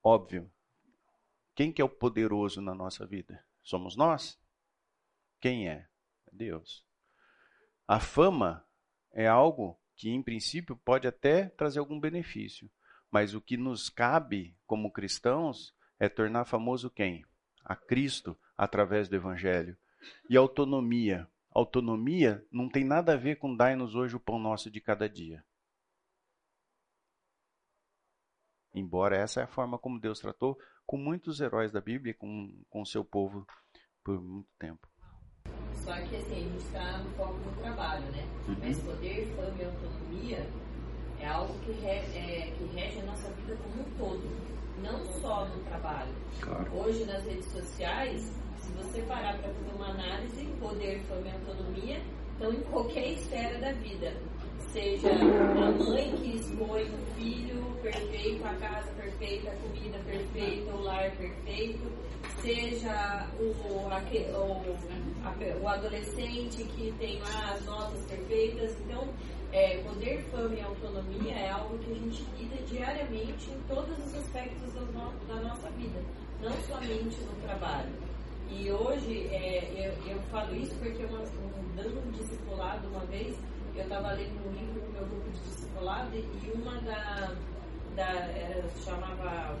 S1: óbvio, quem que é o poderoso na nossa vida? Somos nós? Quem é? Deus. A fama é algo que, em princípio, pode até trazer algum benefício. Mas o que nos cabe como cristãos é tornar famoso quem? A Cristo através do Evangelho. E autonomia. Autonomia não tem nada a ver com dar-nos hoje o pão nosso de cada dia. Embora essa é a forma como Deus tratou com muitos heróis da Bíblia, com o seu povo por muito tempo.
S8: Só que assim, a gente está no foco do trabalho, né?
S1: Uhum.
S8: Mas poder, fama e autonomia é algo que, re, é, que rege a nossa vida como um todo, não só no trabalho.
S1: Claro.
S8: Hoje nas redes sociais, se você parar para fazer uma análise, poder, fama e autonomia estão em qualquer esfera da vida. Seja a mãe que expõe o filho perfeito, a casa perfeita, a comida perfeita, o lar perfeito, seja o, o, o adolescente que tem lá as notas perfeitas. Então, é, poder, fama e autonomia é algo que a gente lida diariamente em todos os aspectos da nossa vida, não somente no trabalho. E hoje, é, eu, eu falo isso porque uma, um, dando discipulado uma vez, eu estava lendo um livro no meu grupo de discipulado e uma da, da era, chamava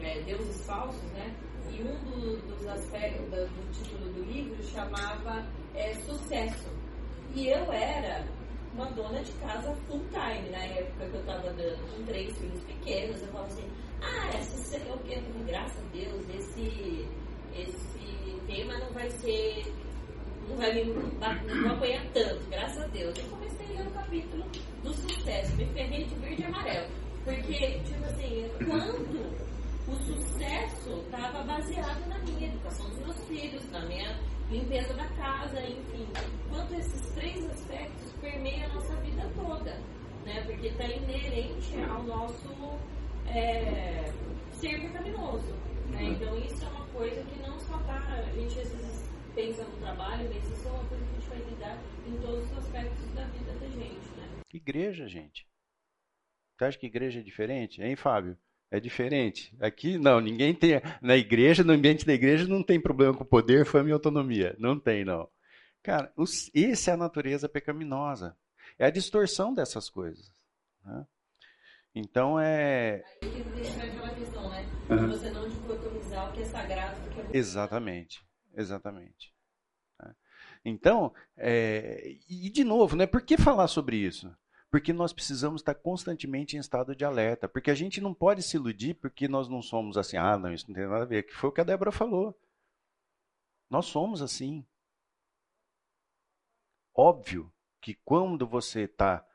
S8: é, Deuses Falsos, né? E um do- dos aspectos da- do título do livro chamava é, Sucesso. E eu era uma dona de casa full time na época que eu estava dando, com três filhos pequenos. Eu falava assim: ah, é sucesso, eu quero, graças a Deus, esse, esse tema não vai ser. Não vai me ba- não vou apanhar tanto, graças a Deus. Eu comecei a ler o capítulo do sucesso, me ferrei de verde e amarelo. Porque, tipo assim, quanto o sucesso estava baseado na minha educação dos meus filhos, na minha limpeza da casa, enfim. Quanto esses três aspectos permeiam a nossa vida toda, né? Porque está inerente ao nosso é, ser pecaminoso. Né? Então isso é uma coisa que não só tá, a gente às vezes pensa no trabalho, mas isso é uma coisa que a gente vai lidar em todos os aspectos da vida da gente, né?
S1: Igreja, gente. Você acha que igreja é diferente? Hein, Fábio? É diferente. Aqui, não, ninguém tem. Na igreja, no ambiente da igreja, não tem problema com poder, fama e autonomia. Não tem, não. Cara, os, essa é a natureza pecaminosa. É a distorção dessas coisas. né? Então, é.
S8: Aí deixa aquela questão, né?
S1: Uhum.
S8: Você não dicotomizar o que é sagrado do que é
S1: Exatamente, exatamente. né? Então, é, e de novo, né, por que falar sobre isso? Porque nós precisamos estar constantemente em estado de alerta, porque a gente não pode se iludir porque nós não somos assim, ah, não, isso não tem nada a ver, que foi o que a Débora falou. Nós somos assim. óbvio que quando você está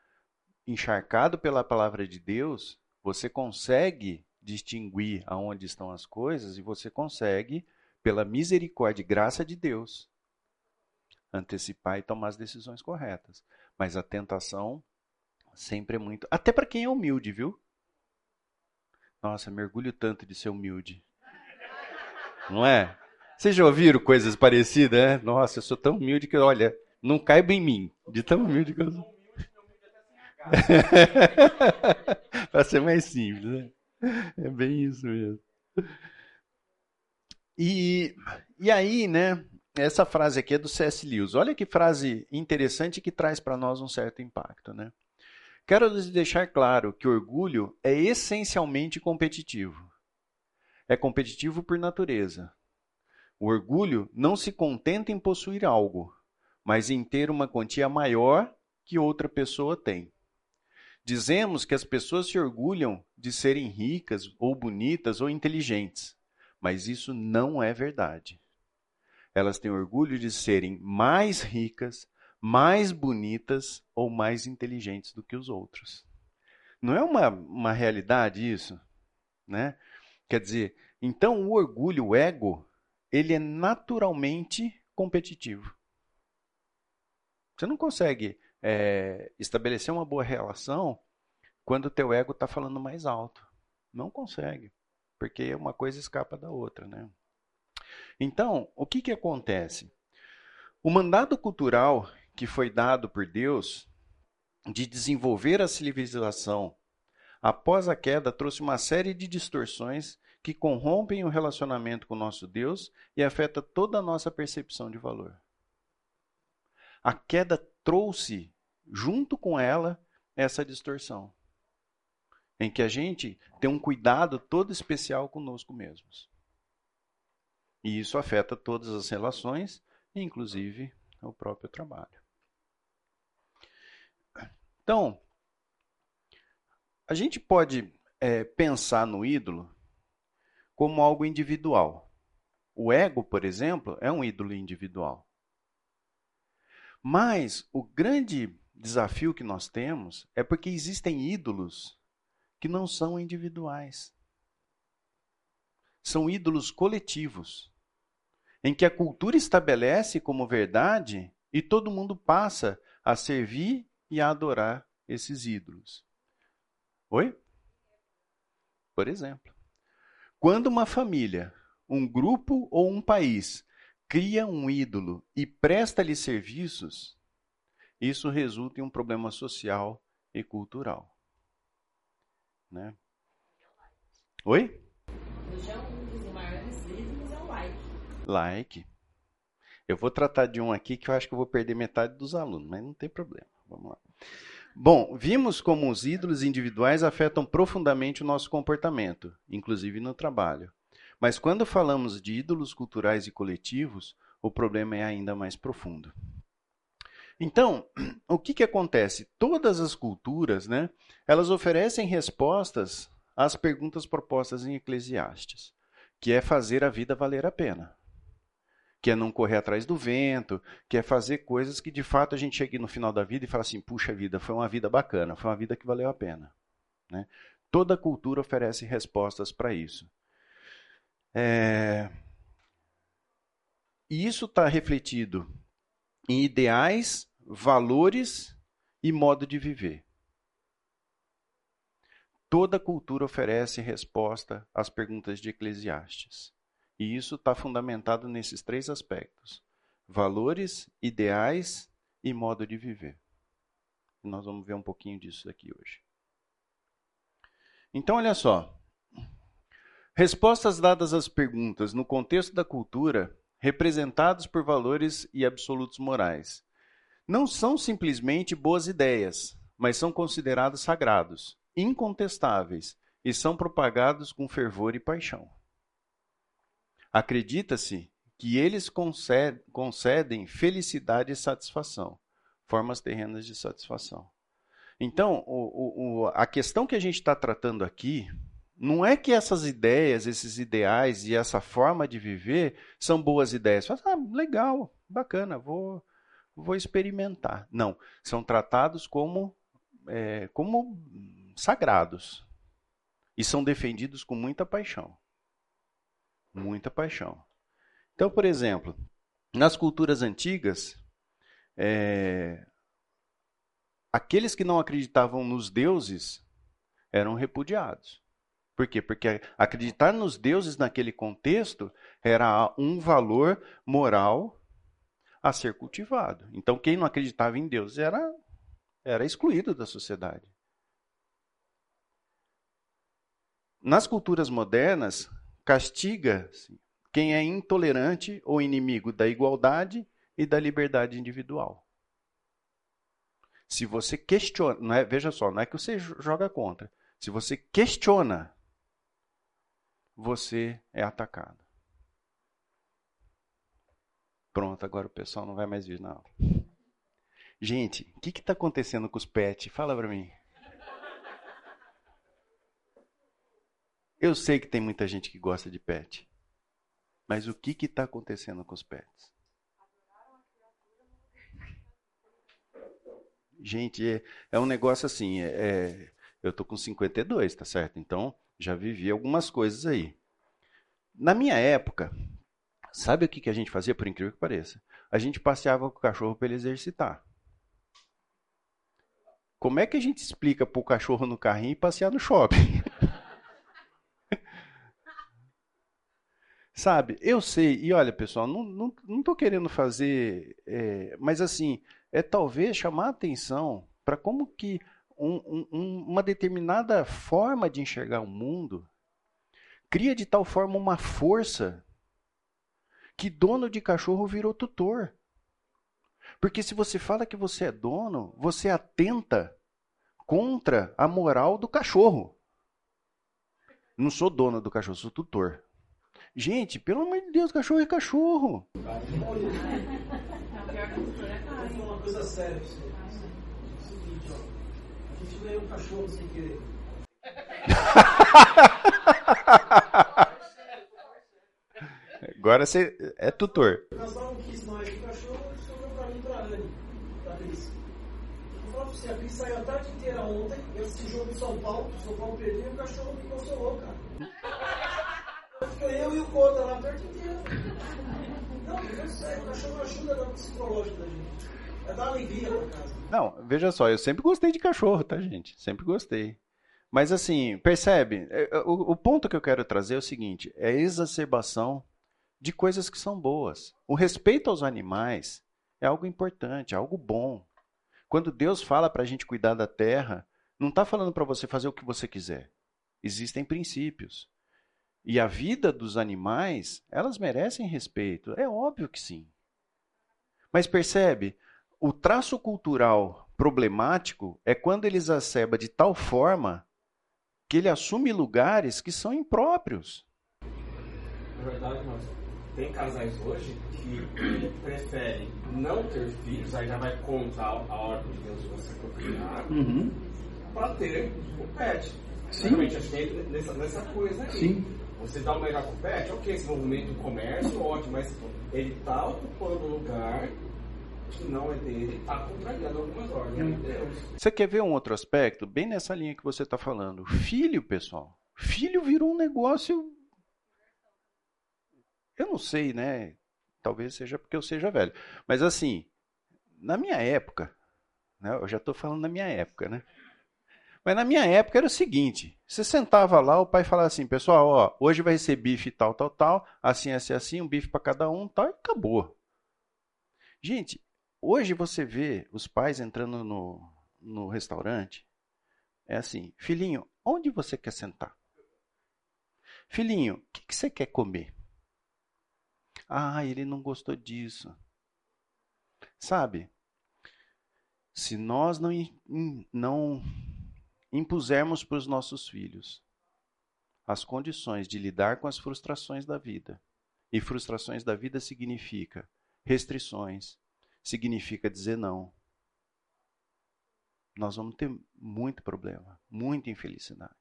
S1: encharcado pela palavra de Deus, você consegue distinguir aonde estão as coisas e você consegue, pela misericórdia e graça de Deus, antecipar e tomar as decisões corretas. Mas a tentação sempre é muito. Até para quem é humilde, viu? Nossa, mergulho tanto de ser humilde. Não é? Vocês já ouviram coisas parecidas? Né? Nossa, eu sou tão humilde que, olha, não caiba em mim. De tão humilde que eu sou. para ser mais simples, né? É bem isso mesmo. E, e aí, né? Essa frase aqui é do C.S. Lewis. Olha que frase interessante que traz para nós um certo impacto, né? Quero lhes deixar claro que orgulho é essencialmente competitivo. É competitivo por natureza. O orgulho não se contenta em possuir algo, mas em ter uma quantia maior que outra pessoa tem. Dizemos que as pessoas se orgulham de serem ricas, ou bonitas, ou inteligentes, mas isso não é verdade. Elas têm orgulho de serem mais ricas, mais bonitas ou mais inteligentes do que os outros. Não é uma, uma realidade isso? Né? Quer dizer, então o orgulho, o ego, ele é naturalmente competitivo. Você não consegue é, estabelecer uma boa relação quando o teu ego está falando mais alto. Não consegue, porque uma coisa escapa da outra, né? Então, o que, que acontece? O mandato cultural que foi dado por Deus de desenvolver a civilização após a queda trouxe uma série de distorções que corrompem o relacionamento com o nosso Deus e afeta toda a nossa percepção de valor. A queda trouxe, junto com ela, essa distorção. Em que a gente tem um cuidado todo especial conosco mesmos. E isso afeta todas as relações, inclusive o próprio trabalho. Então, a gente pode é, pensar no ídolo como algo individual. O ego, por exemplo, é um ídolo individual. Mas o grande desafio que nós temos é porque existem ídolos que não são individuais. São ídolos coletivos, em que a cultura estabelece como verdade e todo mundo passa a servir e a adorar esses ídolos. Oi? Por exemplo, quando uma família, um grupo ou um país cria um ídolo e presta-lhe serviços, isso resulta em um problema social e cultural. Né? Oi?
S8: Hoje é um dos maiores ídolos é o like.
S1: Like. Eu vou tratar de um aqui que eu acho que eu vou perder metade dos alunos, mas não tem problema. Vamos lá. Bom, vimos como os ídolos individuais afetam profundamente o nosso comportamento, inclusive no trabalho. Mas quando falamos de ídolos culturais e coletivos, o problema é ainda mais profundo. Então, o que, que acontece? Todas as culturas, né, elas oferecem respostas às perguntas propostas em Eclesiastes, que é fazer a vida valer a pena, que é não correr atrás do vento, que é fazer coisas que de fato a gente chegue no final da vida e fala assim: puxa vida, foi uma vida bacana, foi uma vida que valeu a pena. Né? Toda cultura oferece respostas para isso. É... E isso está refletido em ideais, valores e modo de viver. Toda cultura oferece resposta às perguntas de Eclesiastes. E isso está fundamentado nesses três aspectos: valores, ideais e modo de viver. Nós vamos ver um pouquinho disso aqui hoje. Então, olha só. Respostas dadas às perguntas no contexto da cultura, representados por valores e absolutos morais, não são simplesmente boas ideias, mas são considerados sagrados, incontestáveis e são propagados com fervor e paixão. Acredita-se que eles concedem felicidade e satisfação, formas terrenas de satisfação. Então, o, o, a questão que a gente está tratando aqui não é que essas ideias, esses ideais e essa forma de viver são boas ideias. Fala, ah, legal, bacana, vou, vou experimentar. Não, são tratados como, é, como sagrados e são defendidos com muita paixão. Muita paixão. Então, por exemplo, nas culturas antigas, é, aqueles que não acreditavam nos deuses eram repudiados. Por quê? Porque acreditar nos deuses naquele contexto era um valor moral a ser cultivado. Então, quem não acreditava em Deus era, era excluído da sociedade. Nas culturas modernas, castiga quem é intolerante ou inimigo da igualdade e da liberdade individual. Se você questiona, não é, veja só, não é que você joga contra. Se você questiona, você é atacado. Pronto, agora o pessoal não vai mais vir, não. Gente, o que está acontecendo com os pets? Fala para mim. Eu sei que tem muita gente que gosta de pet. Mas o que está acontecendo com os pets? Gente, é, é um negócio assim. É, é, eu tô com 52, tá certo? Então, já vivi algumas coisas aí. Na minha época, sabe o que, que a gente fazia, por incrível que pareça? A gente passeava com o cachorro para ele exercitar. Como é que a gente explica para o cachorro no carrinho e passear no shopping? Sabe, eu sei, e olha pessoal, não, não, não querendo fazer, é, mas assim, é talvez chamar a atenção para como que um, um, uma determinada forma de enxergar o mundo cria de tal forma uma força que dono de cachorro virou tutor. Porque se você fala que você é dono, você atenta contra a moral do cachorro. Não sou dono do cachorro, sou tutor. Gente, pelo amor de Deus, cachorro é cachorro.
S3: Vou falar uma coisa séria pra você. É o seguinte, ó. A gente ganhou um cachorro sem querer.
S1: Agora você é tutor.
S3: Nós não quis mais o cachorro, sobrou pra mim pra Anne, pra Cris. Vou falar pra você, a Cris saiu a tarde inteira ontem, eu assisti jogo São Paulo, São Paulo perdeu e o cachorro me consolou, cara. Fiquei eu e o Conta lá a tarde inteira. Não, é sério, o cachorro ajuda no psicológico da gente. É dar alegria pra casa.
S1: Não, veja só, eu sempre gostei de cachorro, tá, gente? Sempre gostei. Mas assim, percebe? É, é, O, o ponto que eu quero trazer é o seguinte: é a exacerbação de coisas que são boas. O respeito aos animais é algo importante, é algo bom. Quando Deus fala para a gente cuidar da terra, não está falando para você fazer o que você quiser. Existem princípios. E a vida dos animais, elas merecem respeito. É óbvio que sim. Mas percebe, o traço cultural problemático é quando ele exacerba de tal forma que ele assume lugares que são impróprios.
S3: Na verdade, nós tem casais hoje que preferem não ter filhos, aí já vai contra a ordem de Deus de você procriar, para ter o pet.
S9: Sim.
S3: Realmente, acho que é nessa, nessa coisa aí.
S9: Sim.
S3: Você dá o melhor pro pet, ok, esse movimento do comércio, ótimo, mas ele está ocupando lugar que não é dele, está contrariando algumas ordens de Deus.
S1: Você quer ver um outro aspecto? Bem nessa linha que você está falando. Filho, pessoal. Filho virou um negócio. Eu não sei, né? Talvez seja porque eu seja velho. Mas assim, na minha época, né? eu já estou falando na minha época, né? Mas na minha época era o seguinte: você sentava lá, o pai falava assim, pessoal, ó, hoje vai ser bife tal, tal, tal, assim, assim, assim, um bife para cada um, tal, e acabou. Gente, hoje você vê os pais entrando no, no restaurante, é assim, filhinho, onde você quer sentar? Filhinho, o que, que você quer comer? Ah, ele não gostou disso. Sabe? Se nós não, não impusermos para os nossos filhos as condições de lidar com as frustrações da vida, e frustrações da vida significa restrições, significa dizer não, nós vamos ter muito problema, muita infelicidade.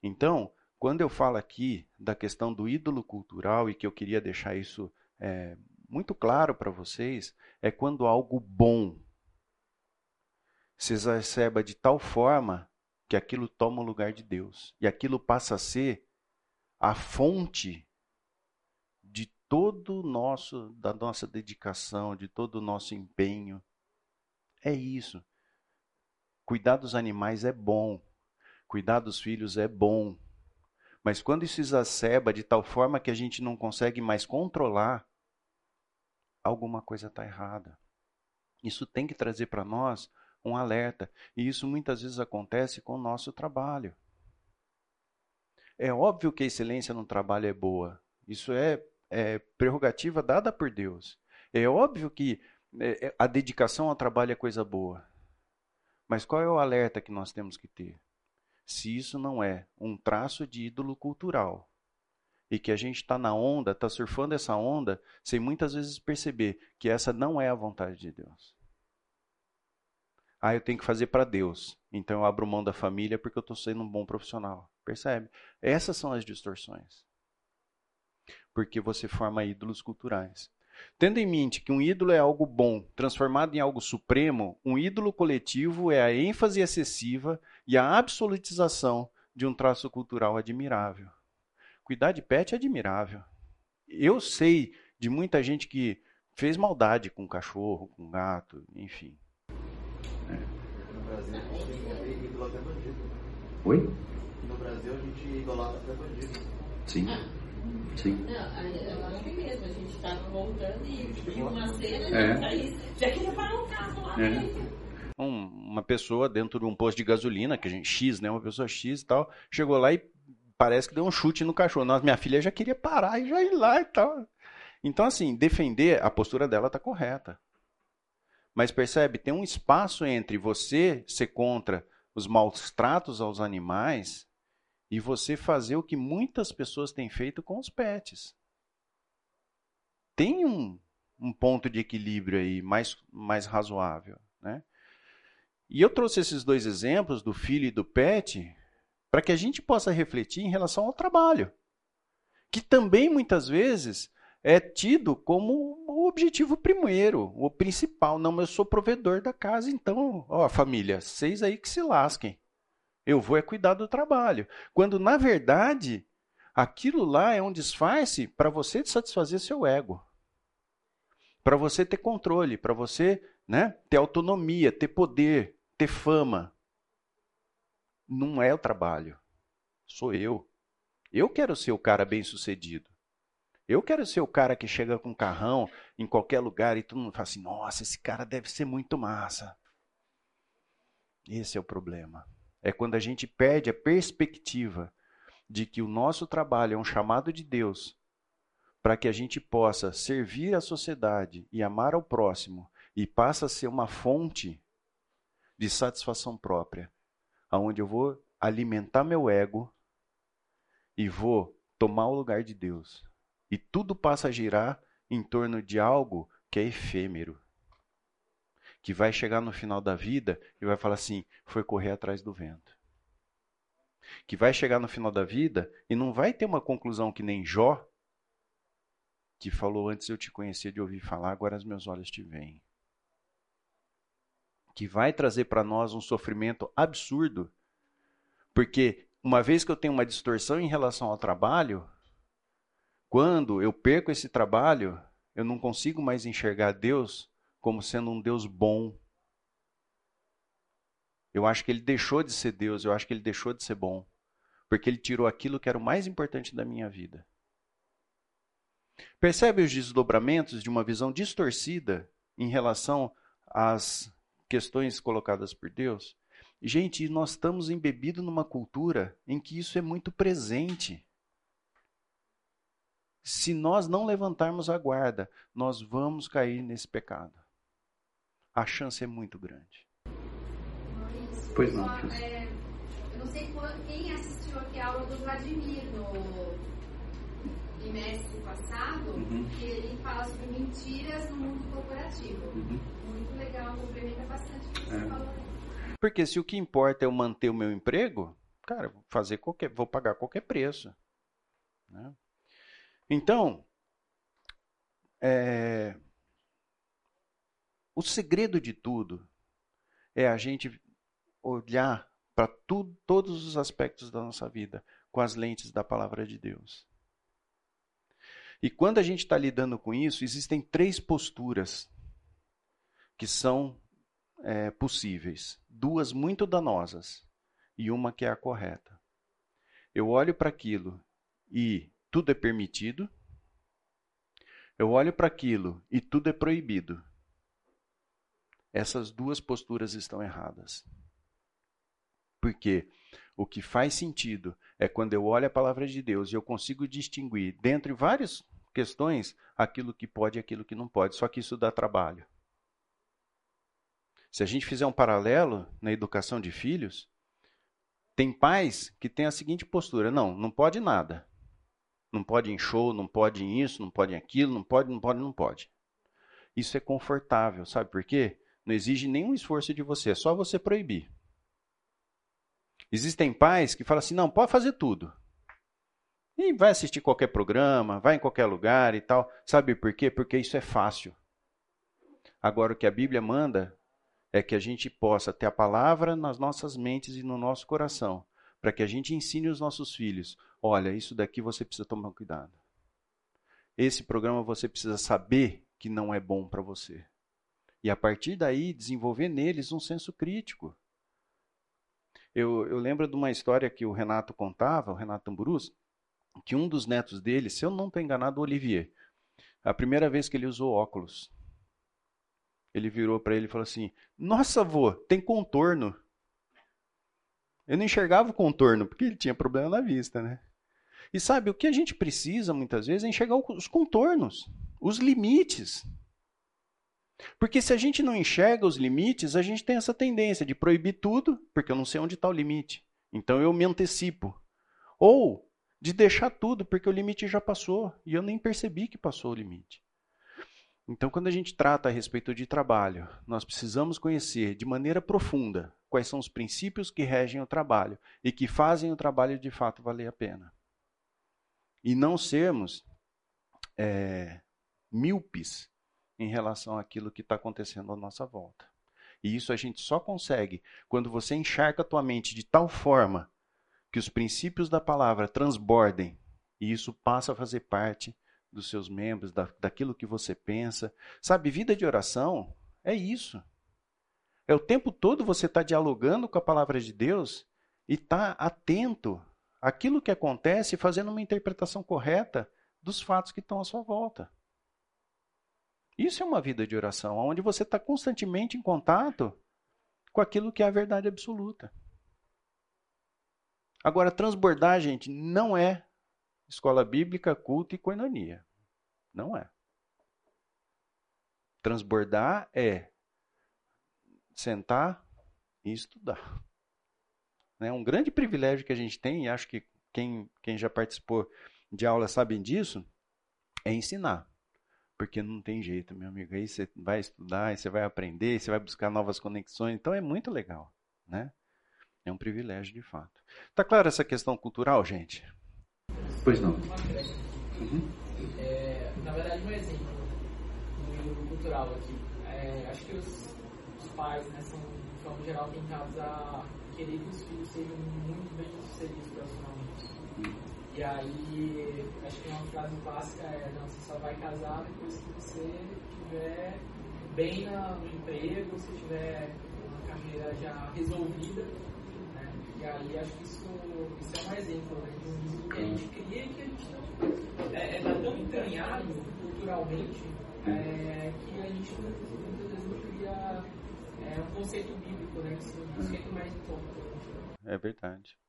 S1: Então, quando eu falo aqui da questão do ídolo cultural e que eu queria deixar isso é, muito claro para vocês é quando algo bom se exacerba de tal forma que aquilo toma o lugar de Deus. E aquilo passa a ser a fonte todo nosso, da nossa dedicação, de todo o nosso empenho. É isso. Cuidar dos animais é bom. Cuidar dos filhos é bom. Mas quando isso exacerba de tal forma que a gente não consegue mais controlar, alguma coisa está errada. Isso tem que trazer para nós um alerta. E isso muitas vezes acontece com o nosso trabalho. É óbvio que a excelência no trabalho é boa. Isso é, é prerrogativa dada por Deus. É óbvio que é, é, a dedicação ao trabalho é coisa boa. Mas qual é o alerta que nós temos que ter? Se isso não é um traço de ídolo cultural e que a gente está na onda, está surfando essa onda, sem muitas vezes perceber que essa não é a vontade de Deus. Ah, eu tenho que fazer para Deus. Então eu abro mão da família porque eu estou sendo um bom profissional. Percebe? Essas são as distorções. Porque você forma ídolos culturais. Tendo em mente que um ídolo é algo bom, transformado em algo supremo, um ídolo coletivo é a ênfase excessiva e a absolutização de um traço cultural admirável. Cuidar de pet é admirável. Eu sei de muita gente que fez maldade com cachorro, com gato, enfim.
S9: No Brasil a gente idolatra até bandido.
S10: Oi?
S9: No Brasil a gente idolatra até bandido.
S10: Sim. Sim.
S8: Não, eu acho que mesmo, a gente estava voltando e viu uma cena,
S10: É.
S8: já saí, já queria parar o carro lá
S10: É.
S8: dentro.
S1: Um- uma pessoa dentro de um posto de gasolina, que a gente X, né, uma pessoa X e tal, chegou lá e parece que deu um chute no cachorro. Nossa, minha filha já queria parar e já ir lá e tal. Então assim, defender a postura dela tá correta. Mas percebe, tem um espaço entre você ser contra os maus tratos aos animais e você fazer o que muitas pessoas têm feito com os pets. Tem um, um ponto de equilíbrio aí mais, mais razoável, né? E eu trouxe esses dois exemplos do filho e do pet para que a gente possa refletir em relação ao trabalho, que também muitas vezes é tido como o objetivo primeiro, o principal. Não, eu sou provedor da casa, então, ó, família, vocês aí que se lasquem. Eu vou é cuidar do trabalho. Quando na verdade aquilo lá é um disfarce para você satisfazer seu ego. Para você ter controle, para você né, ter autonomia, ter poder, ter fama. Não é o trabalho. Sou eu. Eu quero ser o cara bem sucedido. Eu quero ser o cara que chega com um carrão em qualquer lugar e todo mundo fala assim: nossa, esse cara deve ser muito massa. Esse é o problema. É quando a gente perde a perspectiva de que o nosso trabalho é um chamado de Deus para que a gente possa servir a sociedade e amar ao próximo e passa a ser uma fonte de satisfação própria, aonde eu vou alimentar meu ego e vou tomar o lugar de Deus. E tudo passa a girar em torno de algo que é efêmero. Que vai chegar no final da vida e vai falar assim: foi correr atrás do vento. Que vai chegar no final da vida e não vai ter uma conclusão que nem Jó, que falou antes eu te conhecia de ouvir falar, agora os meus olhos te veem. Que vai trazer para nós um sofrimento absurdo, porque uma vez que eu tenho uma distorção em relação ao trabalho, quando eu perco esse trabalho, eu não consigo mais enxergar Deus como sendo um Deus bom. Eu acho que ele deixou de ser Deus, eu acho que ele deixou de ser bom, porque ele tirou aquilo que era o mais importante da minha vida. Percebe os desdobramentos de uma visão distorcida em relação às questões colocadas por Deus? Gente, nós estamos embebidos numa cultura em que isso é muito presente. Se nós não levantarmos a guarda, nós vamos cair nesse pecado. A chance é muito grande.
S10: Pois não,
S6: só, é, eu não sei quem assistiu aqui a aula do Vladimir no trimestre passado,
S10: Uhum.
S6: que ele fala sobre mentiras no mundo corporativo.
S10: Uhum.
S6: Muito legal, complementa bastante o que você
S10: É.
S6: falou.
S1: Porque se o que importa é eu manter o meu emprego, cara, vou fazer qualquer, vou pagar qualquer preço. né? Então, é, o segredo de tudo é a gente olhar para todos os aspectos da nossa vida com as lentes da palavra de Deus. E quando a gente está lidando com isso, existem três posturas que são é, possíveis: duas muito danosas e uma que é a correta. Eu olho para aquilo e tudo é permitido. Eu olho para aquilo e tudo é proibido. Essas duas posturas estão erradas. Porque o que faz sentido é quando eu olho a palavra de Deus e eu consigo distinguir, dentre várias questões, aquilo que pode e aquilo que não pode. Só que isso dá trabalho. Se a gente fizer um paralelo na educação de filhos, tem pais que têm a seguinte postura: não, não pode nada. Não pode em show, não pode em isso, não pode em aquilo, não pode, não pode, não pode. Isso é confortável, sabe por quê? Não exige nenhum esforço de você, é só você proibir. Existem pais que falam assim: não, pode fazer tudo. E vai assistir qualquer programa, vai em qualquer lugar e tal. Sabe por quê? Porque isso é fácil. Agora, o que a Bíblia manda é que a gente possa ter a palavra nas nossas mentes e no nosso coração, para que a gente ensine os nossos filhos: olha, isso daqui você precisa tomar cuidado. Esse programa você precisa saber que não é bom para você. E a partir daí, desenvolver neles um senso crítico. Eu, eu lembro de uma história que o Renato contava, o Renato Tamburus, que um dos netos dele, se eu não estou enganado, o Olivier, a primeira vez que ele usou óculos, ele virou para ele e falou assim: Nossa, avô, tem contorno. Eu não enxergava o contorno, porque ele tinha problema na vista, né? E sabe, o que a gente precisa muitas vezes é enxergar os contornos, os limites. Porque se a gente não enxerga os limites, a gente tem essa tendência de proibir tudo, porque eu não sei onde está o limite. Então eu me antecipo. Ou de deixar tudo, porque o limite já passou e eu nem percebi que passou o limite. Então, quando a gente trata a respeito de trabalho, nós precisamos conhecer de maneira profunda quais são os princípios que regem o trabalho e que fazem o trabalho de fato valer a pena. E não sermos é, míopes em relação àquilo que está acontecendo à nossa volta. E isso a gente só consegue quando você encharca a tua mente de tal forma que os princípios da palavra transbordem e isso passa a fazer parte dos seus membros, da, daquilo que você pensa. Sabe, vida de oração é isso. É o tempo todo você está dialogando com a palavra de Deus e está atento àquilo que acontece, fazendo uma interpretação correta dos fatos que estão à sua volta. Isso é uma vida de oração, onde você está constantemente em contato com aquilo que é a verdade absoluta. Agora, transbordar, gente, não é escola bíblica, culto e coinonia. Não é. Transbordar é sentar e estudar. É um grande privilégio que a gente tem, e acho que quem, quem já participou de aula sabe disso, é ensinar. Porque não tem jeito, meu amigo. Aí você vai estudar, aí você vai aprender, você vai buscar novas conexões. Então é muito legal, né? É um privilégio de fato. Tá claro essa questão cultural, gente?
S10: Pois não.
S11: Uhum. É, na verdade, um exemplo do cultural aqui. É, acho que os, os, pais, né, são, de forma geral, tentados a querer que os filhos sejam muito bem sucedidos profissionalmente. Uhum. E aí, acho que uma frase clássica é: não, você só vai casar depois que você estiver bem no emprego, se tiver uma carreira já resolvida. Né? E aí, acho que isso, isso é um exemplo né, de um que a gente cria e que a gente não. É, é tá tão entranhado culturalmente é, que a gente muitas vezes não cria é, um conceito bíblico, né? É um conceito mais importante.
S1: É verdade.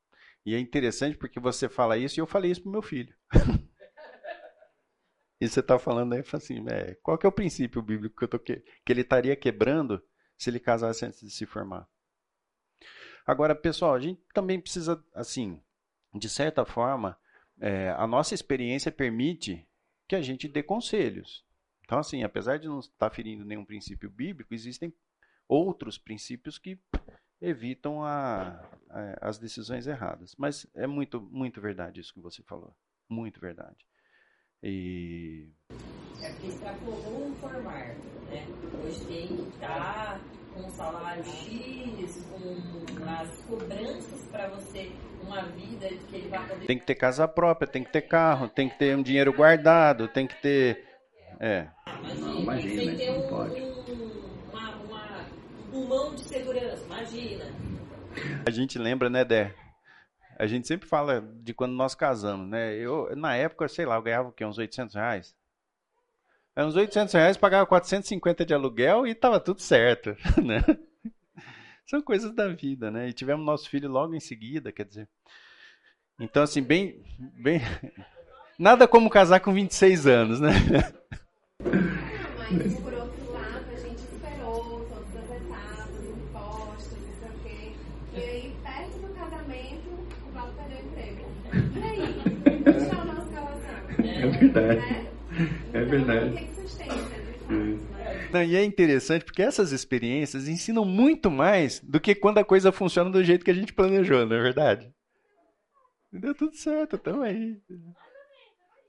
S1: E é interessante porque você fala isso e eu falei isso pro meu filho. e você está falando aí, assim, é, qual que é o princípio bíblico que eu tô que, que ele estaria quebrando se ele casasse antes de se formar? Agora, pessoal, a gente também precisa, assim, de certa forma, é, a nossa experiência permite que a gente dê conselhos. Então, assim, apesar de não estar ferindo nenhum princípio bíblico, existem outros princípios que evitam a, a, as decisões erradas. Mas é muito, muito verdade isso que você falou. Muito verdade. E
S8: É porque extrapolou formar, né? Hoje tem que estar com um salário X, com as cobranças para você, uma vida que ele vai poder.
S1: Tem que ter casa própria, tem que ter carro, tem que ter um dinheiro guardado, tem que ter. É.
S8: Imagina,
S10: imagina,
S8: tem que ter
S10: não
S8: um,
S10: pode.
S8: Um, uma, uma, um mão de segurança, imagina.
S1: A gente lembra, né, Dé? A gente sempre fala de quando nós casamos, né? Eu, na época, sei lá, eu ganhava o quê? Uns 800 reais? É, uns 800 reais, pagava 450 de aluguel e tava tudo certo, né? São coisas da vida, né? E tivemos nosso filho logo em seguida, quer dizer. Então, assim, bem. bem... Nada como casar com 26 anos, né?
S6: Mas, por outro lado, a gente esperou todas as etapas, impostos, não sei o quê. E aí, perto do casamento, o Paulo perdeu o emprego. E aí? Como está a nossa relação?
S10: É verdade. É
S6: Então,
S10: verdade.
S6: Né?
S1: Não, e é interessante porque essas experiências ensinam muito mais do que quando a coisa funciona do jeito que a gente planejou, não é verdade? Deu tudo certo, tamo aí.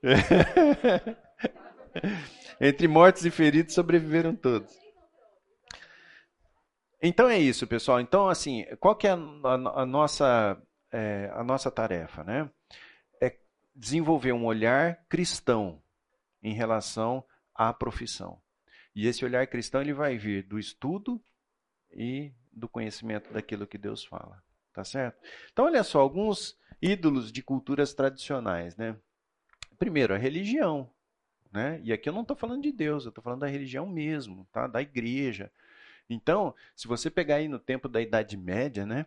S1: Entre mortos e feridos sobreviveram todos. Então é isso, pessoal. Então, assim, qual que é a, a- a nossa, é, a nossa tarefa, né? Desenvolver um olhar cristão em relação à profissão. E esse olhar cristão ele vai vir do estudo e do conhecimento daquilo que Deus fala, tá certo? Então olha só alguns ídolos de culturas tradicionais, né? Primeiro a religião, né? E aqui eu não estou falando de Deus, eu estou falando da religião mesmo, tá? Da igreja. Então, se você pegar aí no tempo da Idade Média, né?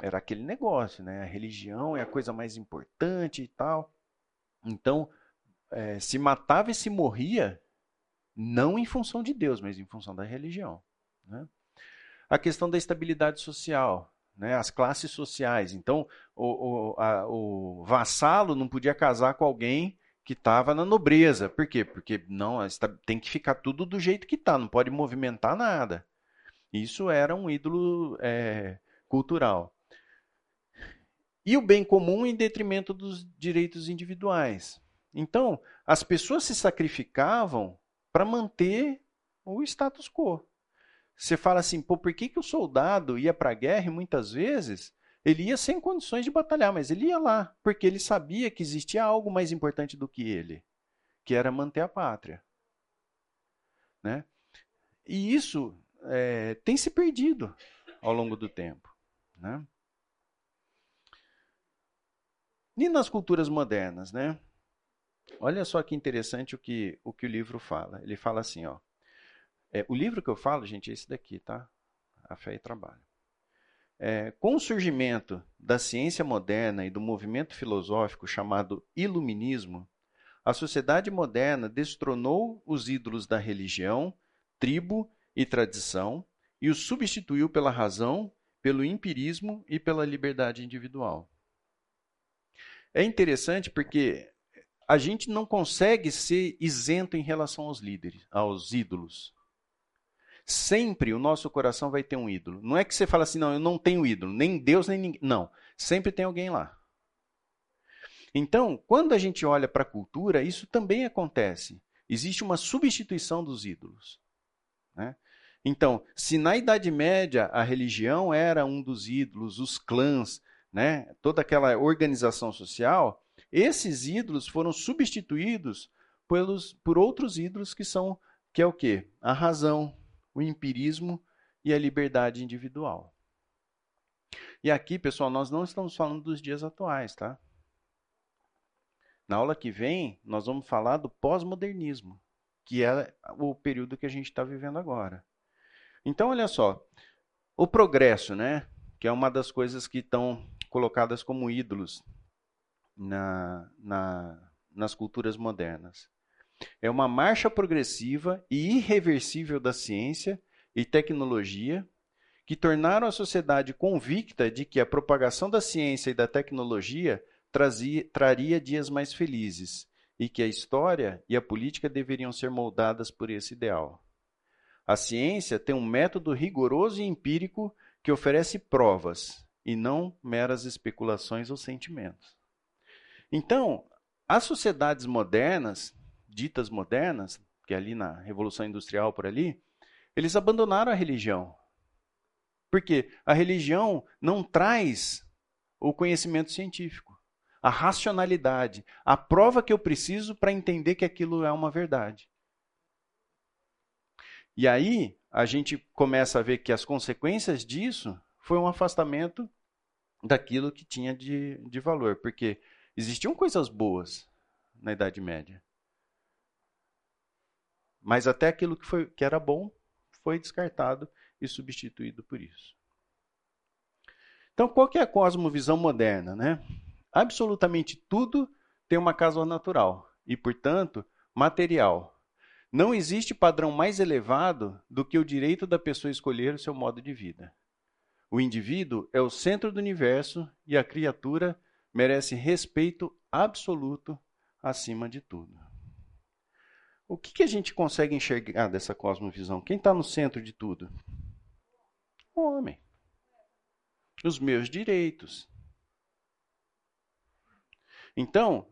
S1: Era aquele negócio, né? A religião é a coisa mais importante e tal. Então, eh, se matava e se morria não em função de Deus, mas em função da religião. né? A questão da estabilidade social, né? as classes sociais. Então, o, o, a- o vassalo não podia casar com alguém que estava na nobreza. Por quê? Porque não tem que ficar tudo do jeito que está, não pode movimentar nada. Isso era um ídolo é, cultural. E o bem comum em detrimento dos direitos individuais. Então, as pessoas se sacrificavam para manter o status quo. Você fala assim, pô, por que, que o soldado ia para a guerra e muitas vezes ele ia sem condições de batalhar, mas ele ia lá, porque ele sabia que existia algo mais importante do que ele, que era manter a pátria. Né? E isso é, tem se perdido ao longo do tempo. Né? E nas culturas modernas, né? Olha só que interessante o que o, que o livro fala. Ele fala assim, ó. É, o livro que eu falo, gente, é esse daqui, tá? A Fé e Trabalho. É, com o surgimento da ciência moderna e do movimento filosófico chamado Iluminismo, a sociedade moderna destronou os ídolos da religião, tribo e tradição e os substituiu pela razão, pelo empirismo e pela liberdade individual. É interessante porque a gente não consegue ser isento em relação aos líderes, aos ídolos. Sempre o nosso coração vai ter um ídolo. Não é que você fala assim, não, eu não tenho ídolo, nem Deus, nem ninguém. Não, sempre tem alguém lá. Então, quando a gente olha para a cultura, isso também acontece. Existe uma substituição dos ídolos. Né? Então, se na Idade Média a religião era um dos ídolos, os clãs, né, toda aquela organização social, esses ídolos foram substituídos pelos, por outros ídolos que são que é o quê? A razão, o empirismo e a liberdade individual. E aqui, pessoal, nós não estamos falando dos dias atuais, tá? Na aula que vem, nós vamos falar do pós-modernismo, que é o período que a gente está vivendo agora. Então, olha só, o progresso, né? Que é uma das coisas que estão colocadas como ídolos na, na, nas culturas modernas. É uma marcha progressiva e irreversível da ciência e tecnologia que tornaram a sociedade convicta de que a propagação da ciência e da tecnologia trazia, traria dias mais felizes e que a história e a política deveriam ser moldadas por esse ideal. A ciência tem um método rigoroso e empírico que oferece provas e não meras especulações ou sentimentos. Então, as sociedades modernas ditas modernas, que é ali na Revolução Industrial por ali, eles abandonaram a religião. Porque a religião não traz o conhecimento científico, a racionalidade, a prova que eu preciso para entender que aquilo é uma verdade. E aí a gente começa a ver que as consequências disso foi um afastamento daquilo que tinha de, de valor, porque existiam coisas boas na Idade Média. Mas até aquilo que, foi, que era bom foi descartado e substituído por isso. Então, qual que é a cosmovisão moderna? Né? Absolutamente tudo tem uma causa natural e, portanto, material. Não existe padrão mais elevado do que o direito da pessoa escolher o seu modo de vida. O indivíduo é o centro do universo e a criatura merece respeito absoluto acima de tudo. O que, que a gente consegue enxergar dessa cosmovisão? Quem está no centro de tudo? O homem. Os meus direitos. Então,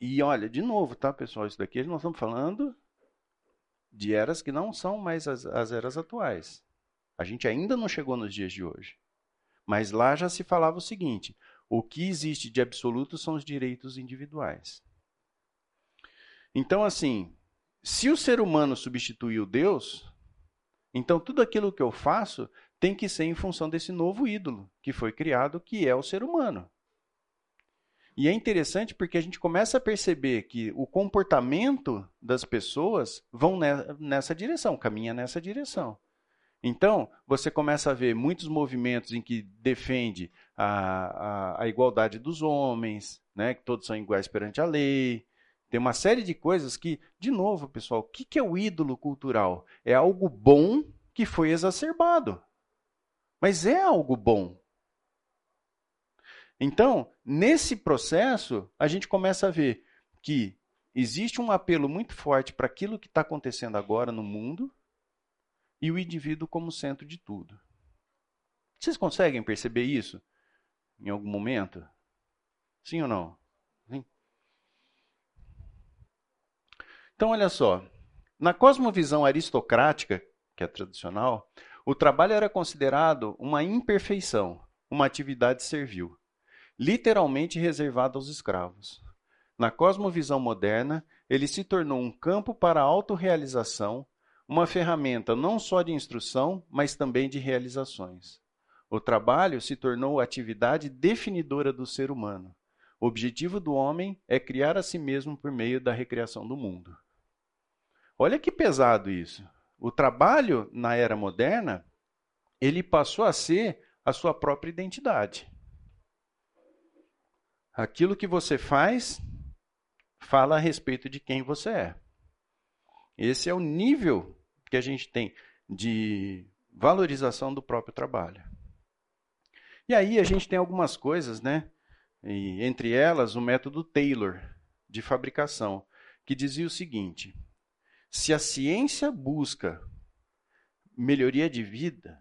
S1: e olha, de novo, tá, pessoal? Isso daqui nós estamos falando de eras que não são mais as, as eras atuais. A gente ainda não chegou nos dias de hoje. Mas lá já se falava o seguinte: o que existe de absoluto são os direitos individuais. Então, assim, se o ser humano substituiu Deus, então tudo aquilo que eu faço tem que ser em função desse novo ídolo que foi criado, que é o ser humano. E é interessante porque a gente começa a perceber que o comportamento das pessoas vão nessa direção, caminha nessa direção. Então, você começa a ver muitos movimentos em que defende a, a, a igualdade dos homens, né, que todos são iguais perante a lei. Tem uma série de coisas que, de novo, pessoal, o que, que é o ídolo cultural? É algo bom que foi exacerbado. Mas é algo bom. Então, nesse processo, a gente começa a ver que existe um apelo muito forte para aquilo que está acontecendo agora no mundo e o indivíduo como centro de tudo. Vocês conseguem perceber isso em algum momento? Sim ou não? Sim. Então, olha só. Na cosmovisão aristocrática, que é tradicional, o trabalho era considerado uma imperfeição, uma atividade servil, literalmente reservada aos escravos. Na cosmovisão moderna, ele se tornou um campo para a autorrealização, uma ferramenta não só de instrução, mas também de realizações. O trabalho se tornou a atividade definidora do ser humano. O objetivo do homem é criar a si mesmo por meio da recriação do mundo. Olha que pesado isso. O trabalho na era moderna, ele passou a ser a sua própria identidade. Aquilo que você faz fala a respeito de quem você é. Esse é o nível que a gente tem de valorização do próprio trabalho. E aí a gente tem algumas coisas, né? E, entre elas, o método Taylor de fabricação, que dizia o seguinte: se a ciência busca melhoria de vida,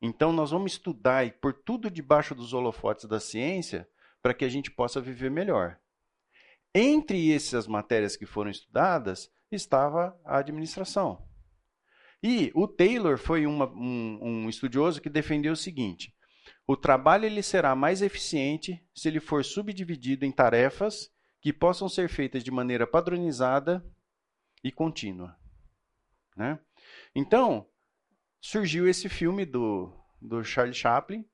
S1: então nós vamos estudar e pôr tudo debaixo dos holofotes da ciência para que a gente possa viver melhor. Entre essas matérias que foram estudadas estava a administração. E o Taylor foi uma, um, um estudioso que defendeu o seguinte: o trabalho ele será mais eficiente se ele for subdividido em tarefas que possam ser feitas de maneira padronizada e contínua. Né? Então, surgiu esse filme do, do Charlie Chaplin,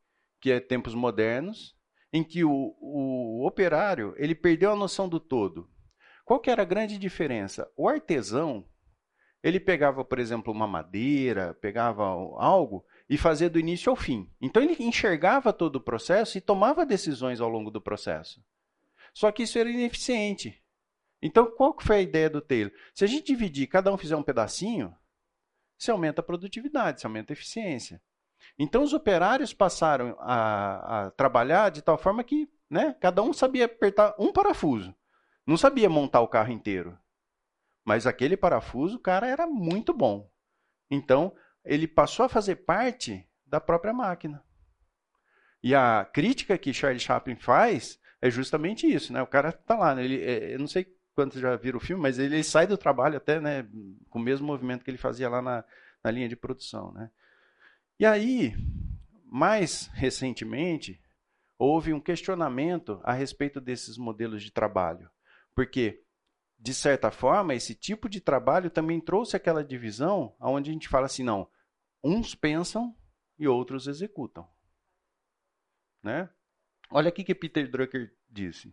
S1: que é Tempos Modernos, em que o, o operário ele perdeu a noção do todo. Qual que era a grande diferença? O artesão ele pegava, por exemplo, uma madeira, pegava algo e fazia do início ao fim. Então ele enxergava todo o processo e tomava decisões ao longo do processo. Só que isso era ineficiente. Então qual que foi a ideia do Taylor? Se a gente dividir, cada um fizer um pedacinho, se aumenta a produtividade, se aumenta a eficiência. Então os operários passaram a, a trabalhar de tal forma que né, cada um sabia apertar um parafuso. Não sabia montar o carro inteiro. Mas aquele parafuso, cara era muito bom. Então, ele passou a fazer parte da própria máquina. E a crítica que Charlie Chaplin faz é justamente isso, né? O cara está lá, né? ele, é, eu não sei quantos já viram o filme, mas ele, ele sai do trabalho até, né, com o mesmo movimento que ele fazia lá na, na linha de produção, né? E aí, mais recentemente, houve um questionamento a respeito desses modelos de trabalho, porque de certa forma, esse tipo de trabalho também trouxe aquela divisão onde a gente fala assim, não, uns pensam e outros executam. Né? Olha aqui que Peter Drucker disse.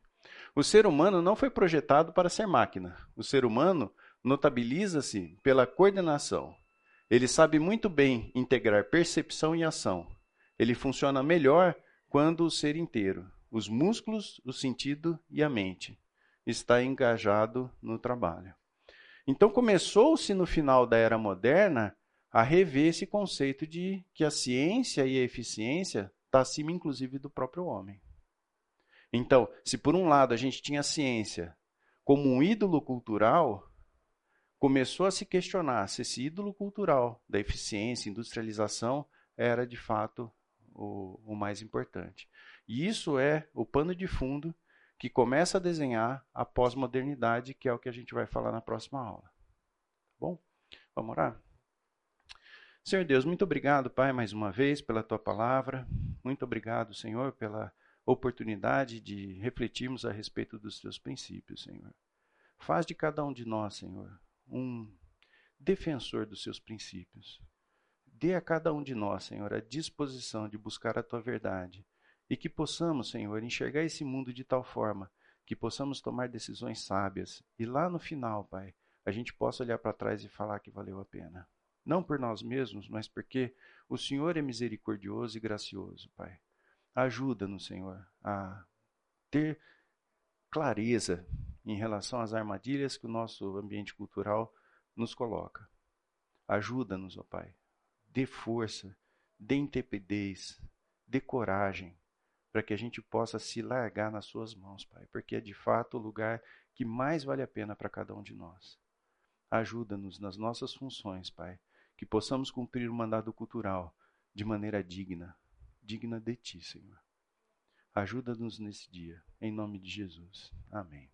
S1: O ser humano não foi projetado para ser máquina. O ser humano notabiliza-se pela coordenação. Ele sabe muito bem integrar percepção e ação. Ele funciona melhor quando o ser inteiro, os músculos, o sentido e a mente está engajado no trabalho. Então começou-se no final da era moderna a rever esse conceito de que a ciência e a eficiência está acima, inclusive, do próprio homem. Então, se por um lado a gente tinha a ciência como um ídolo cultural, começou a se questionar se esse ídolo cultural da eficiência, industrialização, era de fato o, o mais importante. E isso é o pano de fundo que começa a desenhar a pós-modernidade, que é o que a gente vai falar na próxima aula. Tá bom? Vamos orar? Senhor Deus, muito obrigado, Pai, mais uma vez pela tua palavra. Muito obrigado, Senhor, pela oportunidade de refletirmos a respeito dos teus princípios, Senhor. Faz de cada um de nós, Senhor, um defensor dos seus princípios. Dê a cada um de nós, Senhor, a disposição de buscar a tua verdade e que possamos, Senhor, enxergar esse mundo de tal forma que possamos tomar decisões sábias e lá no final, Pai, a gente possa olhar para trás e falar que valeu a pena. Não por nós mesmos, mas porque o Senhor é misericordioso e gracioso, Pai. Ajuda-nos, Senhor, a ter clareza em relação às armadilhas que o nosso ambiente cultural nos coloca. Ajuda-nos, ó Pai. Dê força, dê intrepidez, dê coragem para que a gente possa se largar nas suas mãos, Pai, porque é de fato o lugar que mais vale a pena para cada um de nós. Ajuda-nos nas nossas funções, Pai, que possamos cumprir o mandado cultural de maneira digna, digna de Ti, Senhor. Ajuda-nos nesse dia, em nome de Jesus. Amém.